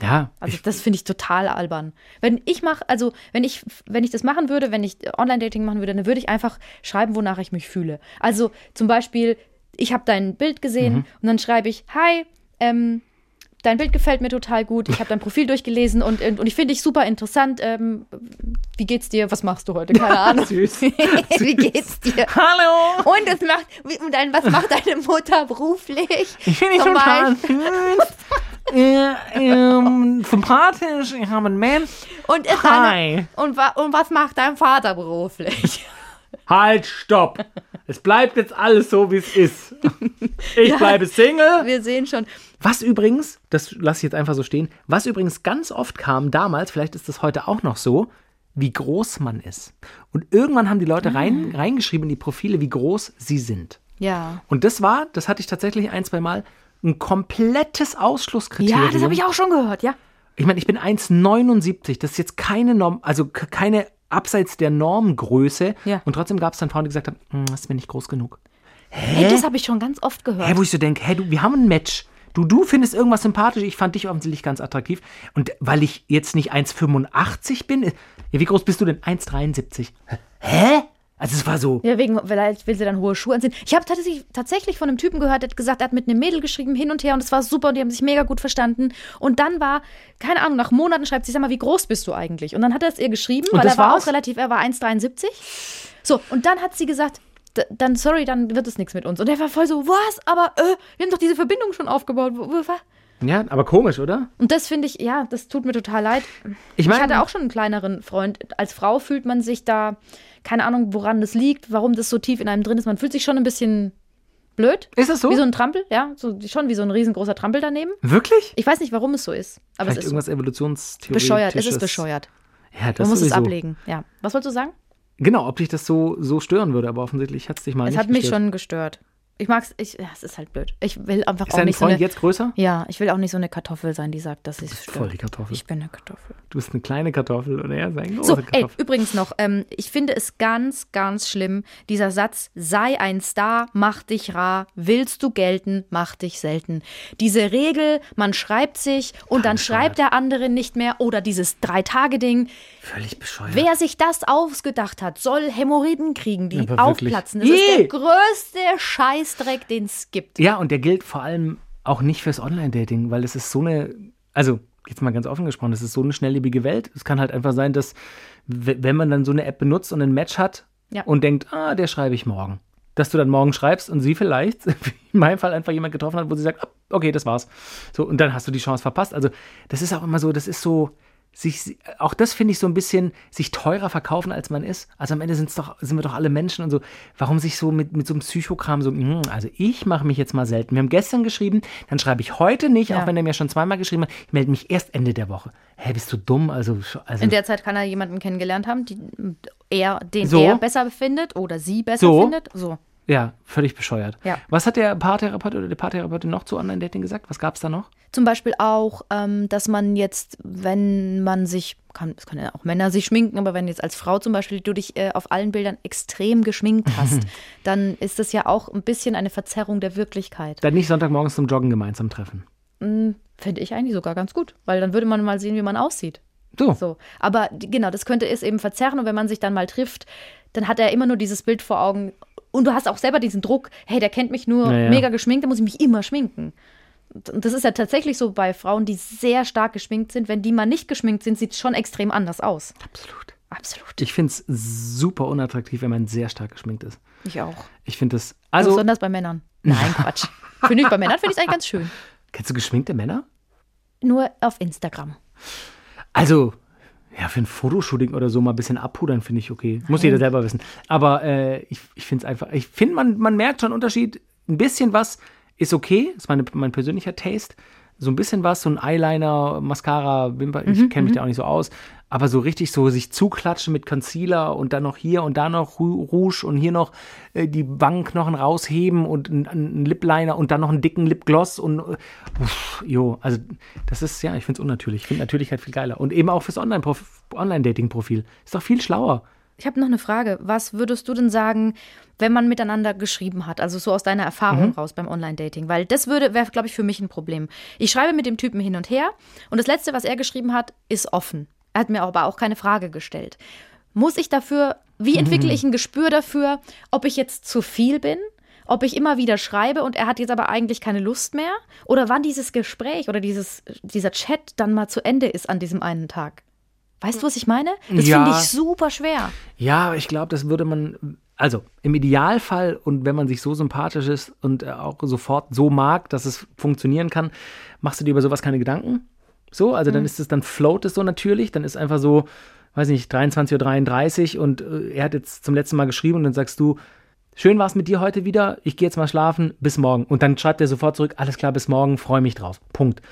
[SPEAKER 2] Ja,
[SPEAKER 1] Also das finde ich total albern. Wenn ich mache, also wenn ich, wenn ich das machen würde, wenn ich Online-Dating machen würde, dann würde ich einfach schreiben, wonach ich mich fühle. Also zum Beispiel, ich habe dein Bild gesehen
[SPEAKER 2] Mhm.
[SPEAKER 1] und dann schreibe ich, hi, ähm, dein Bild gefällt mir total gut, ich habe dein Profil durchgelesen und, und ich finde dich super interessant. Ähm, wie geht's dir? Was machst du heute? Keine Ahnung.
[SPEAKER 2] Süß.
[SPEAKER 1] wie geht's dir?
[SPEAKER 2] Hallo!
[SPEAKER 1] Und das macht, und dann, was macht deine Mutter beruflich?
[SPEAKER 2] Ich finde dich total süß. äh, ähm, sympathisch. Ich habe einen Mann.
[SPEAKER 1] Und,
[SPEAKER 2] Hi.
[SPEAKER 1] Und, wa, und was macht dein Vater beruflich?
[SPEAKER 2] Halt, stopp. Es bleibt jetzt alles so, wie es ist. Ich bleibe Single.
[SPEAKER 1] Wir sehen schon.
[SPEAKER 2] Was übrigens, das lasse ich jetzt einfach so stehen, was übrigens ganz oft kam damals, vielleicht ist das heute auch noch so, wie groß man ist. Und irgendwann haben die Leute rein, reingeschrieben in die Profile, wie groß sie sind.
[SPEAKER 1] Ja.
[SPEAKER 2] Und das war, das hatte ich tatsächlich ein, zwei Mal, ein komplettes Ausschlusskriterium.
[SPEAKER 1] Ja, das habe ich auch schon gehört, ja.
[SPEAKER 2] Ich meine, ich bin 1,79. Das ist jetzt keine Norm, also keine abseits der Normgröße.
[SPEAKER 1] Ja.
[SPEAKER 2] Und trotzdem gab es dann Frauen, die gesagt haben, "Hm, das ist mir nicht groß genug.
[SPEAKER 1] Ey, das habe ich schon ganz oft gehört.
[SPEAKER 2] Hä, wo ich so denke, hä, du, wir haben ein Match. Du, du findest irgendwas sympathisch, ich fand dich offensichtlich ganz attraktiv. Und weil ich jetzt nicht 1,85 bin, ja, wie groß bist du denn? 1,73. Hä? Also es war so,
[SPEAKER 1] ja, wegen, vielleicht will sie dann hohe Schuhe anziehen. Ich habe tatsächlich, tatsächlich von einem Typen gehört, der hat gesagt, er hat mit einem Mädel geschrieben, hin und her, und es war super und die haben sich mega gut verstanden. Und dann war, keine Ahnung, nach Monaten schreibt sie, sag mal, wie groß bist du eigentlich? Und dann hat er es ihr geschrieben,
[SPEAKER 2] Und
[SPEAKER 1] weil er war auch relativ, er war 1,73. So, und dann hat sie gesagt, "D- dann, sorry, dann wird es nichts mit uns. Und er war voll so, was? Aber, äh, wir haben doch diese Verbindung schon aufgebaut. Wo- wo- was?"
[SPEAKER 2] ja, aber komisch, oder?
[SPEAKER 1] Und das finde ich, ja, das tut mir total leid.
[SPEAKER 2] Ich
[SPEAKER 1] Ich
[SPEAKER 2] meine,
[SPEAKER 1] hatte auch schon einen kleineren Freund. Als Frau fühlt man sich da, keine Ahnung, woran das liegt, warum das so tief in einem drin ist. Man fühlt sich schon ein bisschen blöd.
[SPEAKER 2] ist das so?
[SPEAKER 1] Wie so ein Trampel, ja, so, schon wie so ein riesengroßer Trampel daneben.
[SPEAKER 2] Wirklich?
[SPEAKER 1] Ich weiß nicht, warum es so ist, aber
[SPEAKER 2] Vielleicht
[SPEAKER 1] es ist
[SPEAKER 2] irgendwas evolutionstheoretisches.
[SPEAKER 1] bescheuert. Es ist bescheuert.
[SPEAKER 2] Ja, das
[SPEAKER 1] Man muss es
[SPEAKER 2] sowieso.
[SPEAKER 1] ablegen. Ja. Was wolltest du sagen?
[SPEAKER 2] Genau, ob dich das so, so stören würde, aber offensichtlich hat es dich mal
[SPEAKER 1] es
[SPEAKER 2] nicht
[SPEAKER 1] hat mich
[SPEAKER 2] gestört.
[SPEAKER 1] schon gestört. Ich mag's, ich, ja, es ist halt blöd. Ich will einfach
[SPEAKER 2] Ist
[SPEAKER 1] auch
[SPEAKER 2] dein
[SPEAKER 1] nicht so
[SPEAKER 2] Freund
[SPEAKER 1] eine,
[SPEAKER 2] jetzt größer?
[SPEAKER 1] Ja, ich will auch nicht so eine Kartoffel sein, die sagt, dass ich es
[SPEAKER 2] voll die Kartoffel.
[SPEAKER 1] Ich bin eine Kartoffel.
[SPEAKER 2] Du bist eine kleine Kartoffel und er ist ein großer
[SPEAKER 1] So, ey,
[SPEAKER 2] Kartoffel.
[SPEAKER 1] übrigens noch, ähm, ich finde es ganz, ganz schlimm, dieser Satz, sei ein Star, mach dich rar, willst du gelten, mach dich selten. Diese Regel, man schreibt sich und dann schreibt der andere nicht mehr oder dieses Drei-Tage-Ding.
[SPEAKER 2] Völlig bescheuert.
[SPEAKER 1] Wer sich das ausgedacht hat, soll Hämorrhoiden kriegen, die aufplatzen. Das ist der größte Scheißdreck, den es gibt.
[SPEAKER 2] Ja, und der gilt vor allem auch nicht fürs Online-Dating, weil es ist so eine, also jetzt mal ganz offen gesprochen, es ist so eine schnelllebige Welt. Es kann halt einfach sein, dass wenn man dann so eine App benutzt und ein Match hat
[SPEAKER 1] Ja.
[SPEAKER 2] und denkt, ah, der schreibe ich morgen. Dass du dann morgen schreibst und sie vielleicht, wie in meinem Fall einfach jemand getroffen hat, wo sie sagt, ah, okay, das war's. So, und dann hast du die Chance verpasst. Also, das ist auch immer so, das ist so, sich, auch das finde ich so ein bisschen, sich teurer verkaufen, als man ist. Also am Ende sind's doch, sind wir doch alle Menschen und so. Warum sich so mit, mit so einem Psychokram so, hm, also ich mache mich jetzt mal selten. Wir haben gestern geschrieben, dann schreibe ich heute nicht,
[SPEAKER 1] Ja.
[SPEAKER 2] auch wenn er mir schon zweimal geschrieben hat, ich melde mich erst Ende der Woche. Hä, bist du dumm? Also, also
[SPEAKER 1] In der Zeit kann er jemanden kennengelernt haben, die, er, den
[SPEAKER 2] So.
[SPEAKER 1] er besser findet oder sie besser
[SPEAKER 2] So.
[SPEAKER 1] findet. So.
[SPEAKER 2] ja, völlig bescheuert.
[SPEAKER 1] Ja.
[SPEAKER 2] Was hat der Paartherapeut oder die Paartherapeutin noch zu Online-Dating gesagt? Was gab's da noch?
[SPEAKER 1] Zum Beispiel auch, ähm, dass man jetzt, wenn man sich, kann, es können ja auch Männer sich schminken, aber wenn jetzt als Frau zum Beispiel du dich äh, auf allen Bildern extrem geschminkt hast, dann ist das ja auch ein bisschen eine Verzerrung der Wirklichkeit.
[SPEAKER 2] Dann nicht Sonntagmorgens zum Joggen gemeinsam treffen.
[SPEAKER 1] Mm, Fände ich eigentlich sogar ganz gut, weil dann würde man mal sehen, wie man aussieht.
[SPEAKER 2] So.
[SPEAKER 1] So. Aber genau, das könnte es eben verzerren und wenn man sich dann mal trifft, dann hat er immer nur dieses Bild vor Augen. Und du hast auch selber diesen Druck, hey, der kennt mich nur
[SPEAKER 2] Ja, ja.
[SPEAKER 1] mega geschminkt, da muss ich mich immer schminken. Und das ist ja tatsächlich so bei Frauen, die sehr stark geschminkt sind. Wenn die mal nicht geschminkt sind, sieht es schon extrem anders aus.
[SPEAKER 2] Absolut.
[SPEAKER 1] Absolut.
[SPEAKER 2] Ich finde es super unattraktiv, wenn man sehr stark geschminkt ist.
[SPEAKER 1] Ich auch.
[SPEAKER 2] Ich finde das. Also,
[SPEAKER 1] Besonders bei Männern. Nein, Quatsch. Finde ich bei Männern finde ich es eigentlich ganz schön.
[SPEAKER 2] kennst du geschminkte Männer?
[SPEAKER 1] Nur auf Instagram.
[SPEAKER 2] Also, ja, für ein Fotoshooting oder so mal ein bisschen abpudern, finde ich okay. Muss jeder selber wissen. Aber äh, ich, ich finde es einfach, ich finde, man, man merkt schon einen Unterschied. Ein bisschen was ist okay, ist meine, mein persönlicher Taste. So ein bisschen was, so ein Eyeliner, Mascara, Wimper, ich kenne mich da auch nicht so aus. Aber so richtig so sich zuklatschen mit Concealer und dann noch hier und da noch Rouge und hier noch äh, die Wangenknochen rausheben und ein, ein Lipliner und dann noch einen dicken Lipgloss und äh, uff, jo, also das ist, ja, ich finde es unnatürlich. Ich finde Natürlichkeit viel geiler. Und eben auch fürs Online-Dating-Profil. Ist doch viel schlauer.
[SPEAKER 1] Ich habe noch eine Frage. Was würdest du denn sagen, wenn man miteinander geschrieben hat? Also so aus deiner Erfahrung raus beim Online-Dating? Weil das würde, wäre, glaube ich, für mich ein Problem. Ich schreibe mit dem Typen hin und her und das Letzte, was er geschrieben hat, ist offen. Er hat mir aber auch keine Frage gestellt. Muss ich dafür, wie entwickle ich ein Gespür dafür, ob ich jetzt zu viel bin? Ob ich immer wieder schreibe und er hat jetzt aber eigentlich keine Lust mehr? Oder wann dieses Gespräch oder dieses, dieser Chat dann mal zu Ende ist an diesem einen Tag? Weißt du, was ich meine? Das
[SPEAKER 2] Ja.
[SPEAKER 1] finde ich super schwer.
[SPEAKER 2] Ja, ich glaube, das würde man, also im Idealfall und wenn man sich so sympathisch ist und äh, auch sofort so mag, dass es funktionieren kann, machst du dir über sowas keine Gedanken. So, also dann ist es, dann float es so natürlich, dann ist einfach so, weiß nicht, 23.33 Uhr und äh, er hat jetzt zum letzten Mal geschrieben und dann sagst du, schön war es mit dir heute wieder, ich gehe jetzt mal schlafen, bis morgen. Und dann schreibt er sofort zurück, alles klar, bis morgen, freue mich drauf. Punkt.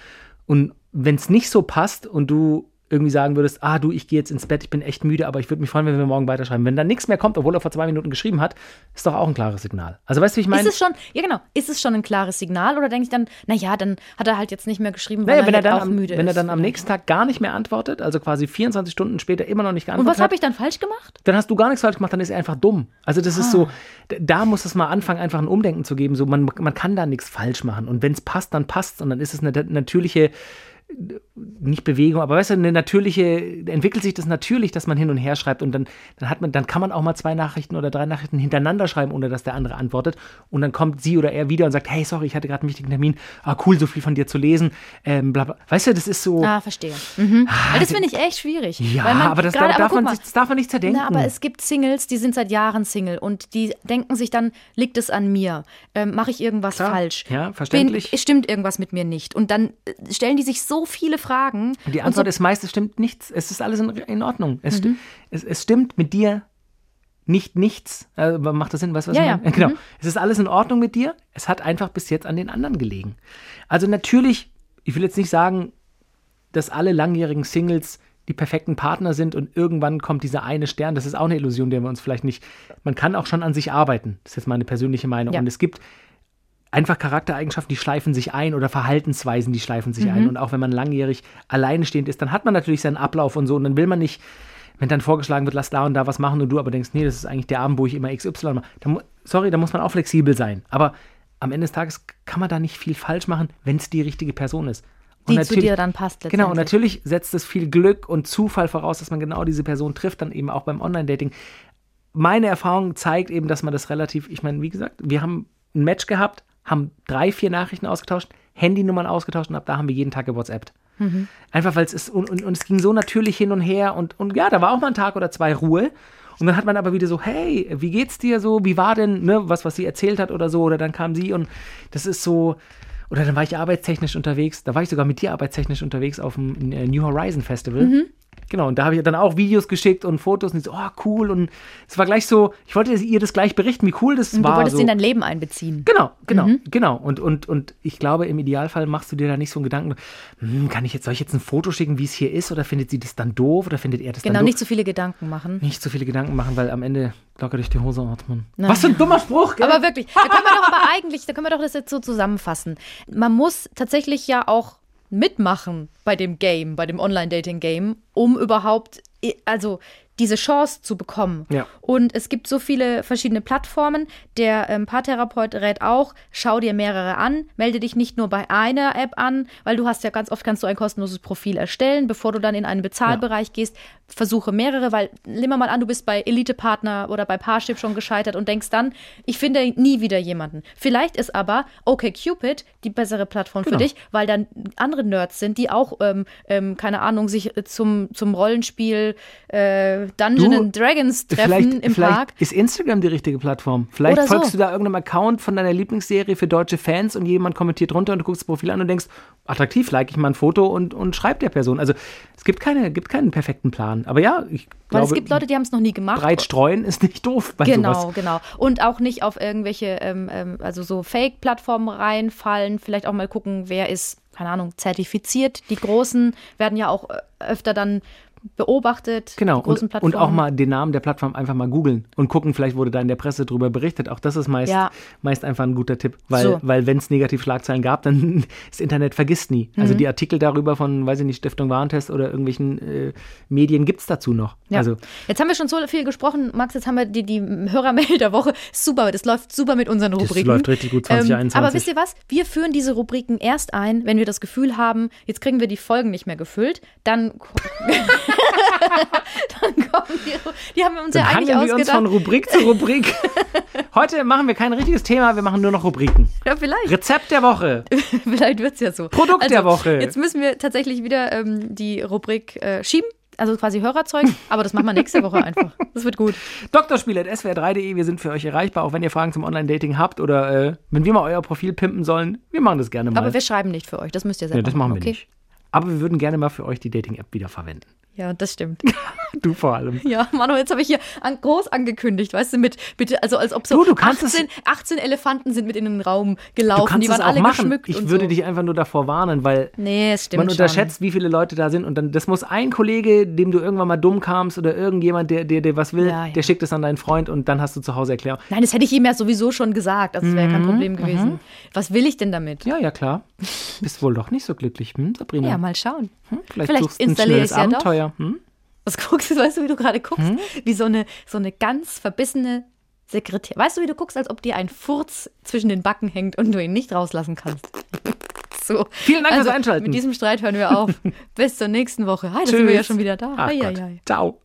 [SPEAKER 2] Und wenn es nicht so passt und du irgendwie sagen würdest, ah du, ich gehe jetzt ins Bett, ich bin echt müde, aber ich würde mich freuen, wenn wir morgen weiterschreiben. Wenn dann nichts mehr kommt, obwohl er vor zwei Minuten geschrieben hat, ist doch auch ein klares Signal. Also weißt du, wie ich meine?
[SPEAKER 1] Ist es schon, ja genau, ist es schon ein klares Signal oder denke ich dann, naja, dann hat er halt jetzt nicht mehr geschrieben, weil
[SPEAKER 2] Naja,
[SPEAKER 1] er,
[SPEAKER 2] wenn er
[SPEAKER 1] halt
[SPEAKER 2] dann,
[SPEAKER 1] auch
[SPEAKER 2] am,
[SPEAKER 1] müde
[SPEAKER 2] wenn er
[SPEAKER 1] ist.
[SPEAKER 2] dann am nächsten Tag gar nicht mehr antwortet, also quasi 24 Stunden später immer noch nicht
[SPEAKER 1] Und
[SPEAKER 2] geantwortet
[SPEAKER 1] was habe ich dann falsch gemacht?
[SPEAKER 2] dann hast du gar nichts falsch gemacht, dann ist er einfach dumm. Also das ist
[SPEAKER 1] Ah.
[SPEAKER 2] so, d- da muss es mal anfangen, einfach ein Umdenken zu geben. So, man, man kann da nichts falsch machen. Und wenn es passt, dann passt Und dann ist es eine natürliche, nicht Bewegung, aber weißt du, eine natürliche, entwickelt sich das natürlich, dass man hin und her schreibt und dann, dann hat man, dann kann man auch mal zwei Nachrichten oder drei Nachrichten hintereinander schreiben, ohne dass der andere antwortet. Und dann kommt sie oder er wieder und sagt, hey, sorry, ich hatte gerade einen wichtigen Termin. Ah, cool, so viel von dir zu lesen. Ähm, bla, bla. Weißt du, das ist so.
[SPEAKER 1] Ah, verstehe. Mhm. Weil das finde ich echt schwierig.
[SPEAKER 2] ja, aber das
[SPEAKER 1] gerade-
[SPEAKER 2] darf,
[SPEAKER 1] guck
[SPEAKER 2] man,
[SPEAKER 1] mal,
[SPEAKER 2] sich, das darf man nicht zerdenken.
[SPEAKER 1] Na, aber es gibt Singles, die sind seit Jahren Single und die denken sich dann, liegt es an mir? Ähm, Mache ich irgendwas
[SPEAKER 2] Klar.
[SPEAKER 1] falsch?
[SPEAKER 2] Ja, verständlich.
[SPEAKER 1] Bin, stimmt irgendwas mit mir nicht? Und dann äh, stellen die sich so viele Fragen.
[SPEAKER 2] Und die
[SPEAKER 1] und
[SPEAKER 2] Antwort
[SPEAKER 1] so,
[SPEAKER 2] ist meist, es stimmt nichts. Es ist alles in, in Ordnung. Es,
[SPEAKER 1] Mhm.
[SPEAKER 2] es, es stimmt mit dir nicht nichts. Äh, macht das Sinn? Weißt du, was
[SPEAKER 1] Ja,
[SPEAKER 2] ich
[SPEAKER 1] ja.
[SPEAKER 2] meine? Genau.
[SPEAKER 1] Mhm.
[SPEAKER 2] Es ist alles in Ordnung mit dir. Es hat einfach bis jetzt an den anderen gelegen. Also natürlich, ich will jetzt nicht sagen, dass alle langjährigen Singles die perfekten Partner sind und irgendwann kommt dieser eine Stern. Das ist auch eine Illusion, der wir uns vielleicht nicht. Man kann auch schon an sich arbeiten. Das ist jetzt meine persönliche Meinung.
[SPEAKER 1] Ja.
[SPEAKER 2] Und es gibt einfach Charaktereigenschaften, die schleifen sich ein oder Verhaltensweisen, die schleifen sich
[SPEAKER 1] Mhm.
[SPEAKER 2] ein. Und auch wenn man langjährig alleinstehend ist, dann hat man natürlich seinen Ablauf und so. Und dann will man nicht, wenn dann vorgeschlagen wird, lass da und da was machen und du aber denkst, nee, das ist eigentlich der Abend, wo ich immer XY mache. Da, mu- sorry, da muss man auch flexibel sein. Aber am Ende des Tages kann man da nicht viel falsch machen, wenn es die richtige Person ist. Und
[SPEAKER 1] die zu
[SPEAKER 2] natürlich-
[SPEAKER 1] dir dann passt
[SPEAKER 2] Genau, und natürlich setzt es viel Glück und Zufall voraus, dass man genau diese Person trifft, dann eben auch beim Online-Dating. Meine Erfahrung zeigt eben, dass man das relativ, ich meine, wie gesagt, wir haben ein Match gehabt, haben drei, vier Nachrichten ausgetauscht, Handynummern ausgetauscht und ab da haben wir jeden Tag gewhatsappt. Einfach weil es ist, und, und, und es ging so natürlich hin und her und, und ja, da war auch mal ein Tag oder zwei Ruhe. Und dann hat man aber wieder so, hey, wie geht's dir so? Wie war denn, ne, was, was sie erzählt hat oder so? Oder dann kam sie und das ist so, oder dann war ich arbeitstechnisch unterwegs, da war ich sogar mit dir arbeitstechnisch unterwegs auf dem äh, New Horizon Festival. Genau, und da habe ich dann auch Videos geschickt und Fotos und so, oh, cool. Und es war gleich so, ich wollte ihr das gleich berichten, wie cool das
[SPEAKER 1] Und
[SPEAKER 2] war.
[SPEAKER 1] du wolltest
[SPEAKER 2] so.
[SPEAKER 1] in dein Leben einbeziehen.
[SPEAKER 2] Genau, genau, genau. Und, und, und ich glaube, im Idealfall machst du dir da nicht so einen Gedanken, hm, kann ich jetzt, soll ich jetzt ein Foto schicken, wie es hier ist, oder findet sie das dann doof, oder findet er das
[SPEAKER 1] Genau,
[SPEAKER 2] dann doof?
[SPEAKER 1] nicht so viele Gedanken machen.
[SPEAKER 2] nicht so viele Gedanken machen, weil am Ende locker durch die Hose atmen. Was für ein dummer Spruch, gell?
[SPEAKER 1] Aber wirklich, da können wir doch aber eigentlich, da können wir doch das jetzt so zusammenfassen. Man muss tatsächlich ja auch mitmachen bei dem Game, bei dem Online-Dating-Game, um überhaupt, i- also diese Chance zu bekommen.
[SPEAKER 2] Ja.
[SPEAKER 1] Und es gibt so viele verschiedene Plattformen. Der ähm, Paartherapeut rät auch, schau dir mehrere an, melde dich nicht nur bei einer App an, weil du hast ja ganz oft kannst du ein kostenloses Profil erstellen, bevor du dann in einen Bezahlbereich gehst. Versuche mehrere, weil nimm mal an, du bist bei Elite-Partner oder bei Parship schon gescheitert und denkst dann, ich finde nie wieder jemanden. Vielleicht ist aber OkCupid die bessere Plattform
[SPEAKER 2] Genau.
[SPEAKER 1] für dich, weil dann andere Nerds sind, die auch, ähm, ähm, keine Ahnung, sich zum, zum Rollenspiel äh, Dungeon
[SPEAKER 2] Du,
[SPEAKER 1] and Dragons treffen
[SPEAKER 2] Vielleicht,
[SPEAKER 1] im
[SPEAKER 2] vielleicht
[SPEAKER 1] Park.
[SPEAKER 2] ist Instagram die richtige Plattform. Vielleicht
[SPEAKER 1] Oder so.
[SPEAKER 2] folgst du da irgendeinem Account von deiner Lieblingsserie für deutsche Fans und jemand kommentiert drunter und du guckst das Profil an und denkst, attraktiv, like ich mal ein Foto und, und schreib der Person. Also es gibt, keine, gibt keinen perfekten Plan. Aber ja, ich
[SPEAKER 1] Weil
[SPEAKER 2] glaube,
[SPEAKER 1] es gibt Leute, die haben es noch nie gemacht.
[SPEAKER 2] breit streuen ist nicht doof bei
[SPEAKER 1] Genau,
[SPEAKER 2] sowas.
[SPEAKER 1] genau. Und auch nicht auf irgendwelche, ähm, ähm, also so Fake-Plattformen reinfallen. Vielleicht auch mal gucken, wer ist, keine Ahnung, zertifiziert. Die Großen werden ja auch äh, öfter dann beobachtet.
[SPEAKER 2] Genau, und,
[SPEAKER 1] Plattformen.
[SPEAKER 2] und auch mal den Namen der Plattform einfach mal googeln und gucken, vielleicht wurde da in der Presse drüber berichtet. Auch das ist meist,
[SPEAKER 1] Ja.
[SPEAKER 2] meist einfach ein guter Tipp, weil,
[SPEAKER 1] So.
[SPEAKER 2] weil wenn es negativ Schlagzeilen gab, dann das Internet vergisst nie. Also
[SPEAKER 1] Mhm.
[SPEAKER 2] die Artikel darüber von, weiß ich nicht, Stiftung Warentest oder irgendwelchen äh, Medien gibt es dazu noch.
[SPEAKER 1] Ja.
[SPEAKER 2] Also
[SPEAKER 1] jetzt haben wir schon so viel gesprochen, Max. Jetzt haben wir die, die Hörermail der Woche. Super, das läuft super mit unseren
[SPEAKER 2] Das
[SPEAKER 1] Rubriken.
[SPEAKER 2] läuft richtig gut, 2021.
[SPEAKER 1] aber wisst ihr was? Wir führen diese Rubriken erst ein, wenn wir das Gefühl haben, jetzt kriegen wir die Folgen nicht mehr gefüllt. Dann, dann kommen die. Die haben wir uns
[SPEAKER 2] dann
[SPEAKER 1] ja eigentlich
[SPEAKER 2] hangeln wir uns von Rubrik zu Rubrik. Heute machen wir kein richtiges Thema, wir machen nur noch Rubriken.
[SPEAKER 1] ja, vielleicht.
[SPEAKER 2] Rezept der Woche.
[SPEAKER 1] Vielleicht wird es ja so.
[SPEAKER 2] Produkt der Woche.
[SPEAKER 1] Jetzt müssen wir tatsächlich wieder ähm, die Rubrik äh, schieben. Also quasi Hörerzeug, aber das machen wir nächste Woche einfach. Das wird gut.
[SPEAKER 2] Drspiel.swr3.de, wir sind für euch erreichbar, auch wenn ihr Fragen zum Online-Dating habt oder äh, wenn wir mal euer Profil pimpen sollen. Wir machen das gerne mal.
[SPEAKER 1] Aber wir schreiben nicht für euch, das müsst ihr selber
[SPEAKER 2] Nee, das machen wir
[SPEAKER 1] okay?
[SPEAKER 2] nicht. Aber wir würden gerne mal für euch die Dating-App wieder verwenden.
[SPEAKER 1] Ja, das stimmt.
[SPEAKER 2] Du vor allem.
[SPEAKER 1] Ja, Manu, jetzt habe ich hier an, groß angekündigt, weißt du, mit, bitte, also als ob so
[SPEAKER 2] Du, du kannst
[SPEAKER 1] 18, 18 Elefanten sind mit in den Raum gelaufen, die waren
[SPEAKER 2] es auch
[SPEAKER 1] alle
[SPEAKER 2] machen.
[SPEAKER 1] geschmückt
[SPEAKER 2] Ich würde
[SPEAKER 1] so.
[SPEAKER 2] dich einfach nur davor warnen, weil
[SPEAKER 1] Nee,
[SPEAKER 2] man unterschätzt, wie viele Leute da sind. Und dann, das muss ein Kollege, dem du irgendwann mal dumm kamst oder irgendjemand, der, der was will,
[SPEAKER 1] Ja, ja.
[SPEAKER 2] der schickt es an deinen Freund und dann hast du zu Hause Erklärung.
[SPEAKER 1] schon. Nein, das hätte ich ihm ja sowieso schon gesagt, also das wäre
[SPEAKER 2] Mhm,
[SPEAKER 1] kein Problem gewesen. Was will ich denn damit?
[SPEAKER 2] Ja, ja, klar. Bist wohl doch nicht so glücklich, hm, Sabrina?
[SPEAKER 1] Ja, mal schauen.
[SPEAKER 2] Hm? Vielleicht,
[SPEAKER 1] vielleicht installiere
[SPEAKER 2] schnelles
[SPEAKER 1] ich's ja doch.
[SPEAKER 2] Hm?
[SPEAKER 1] Was guckst du, weißt du, wie du gerade guckst?
[SPEAKER 2] Hm?
[SPEAKER 1] Wie so eine, so eine ganz verbissene Sekretär. Weißt du, wie du guckst, als ob dir ein Furz zwischen den Backen hängt und du ihn nicht rauslassen kannst? So.
[SPEAKER 2] Vielen Dank fürs
[SPEAKER 1] also,
[SPEAKER 2] Einschalten.
[SPEAKER 1] Mit diesem Streit hören wir auf. Bis zur nächsten Woche. Hi, da sind wir ja schon wieder da.
[SPEAKER 2] Ach. Ciao.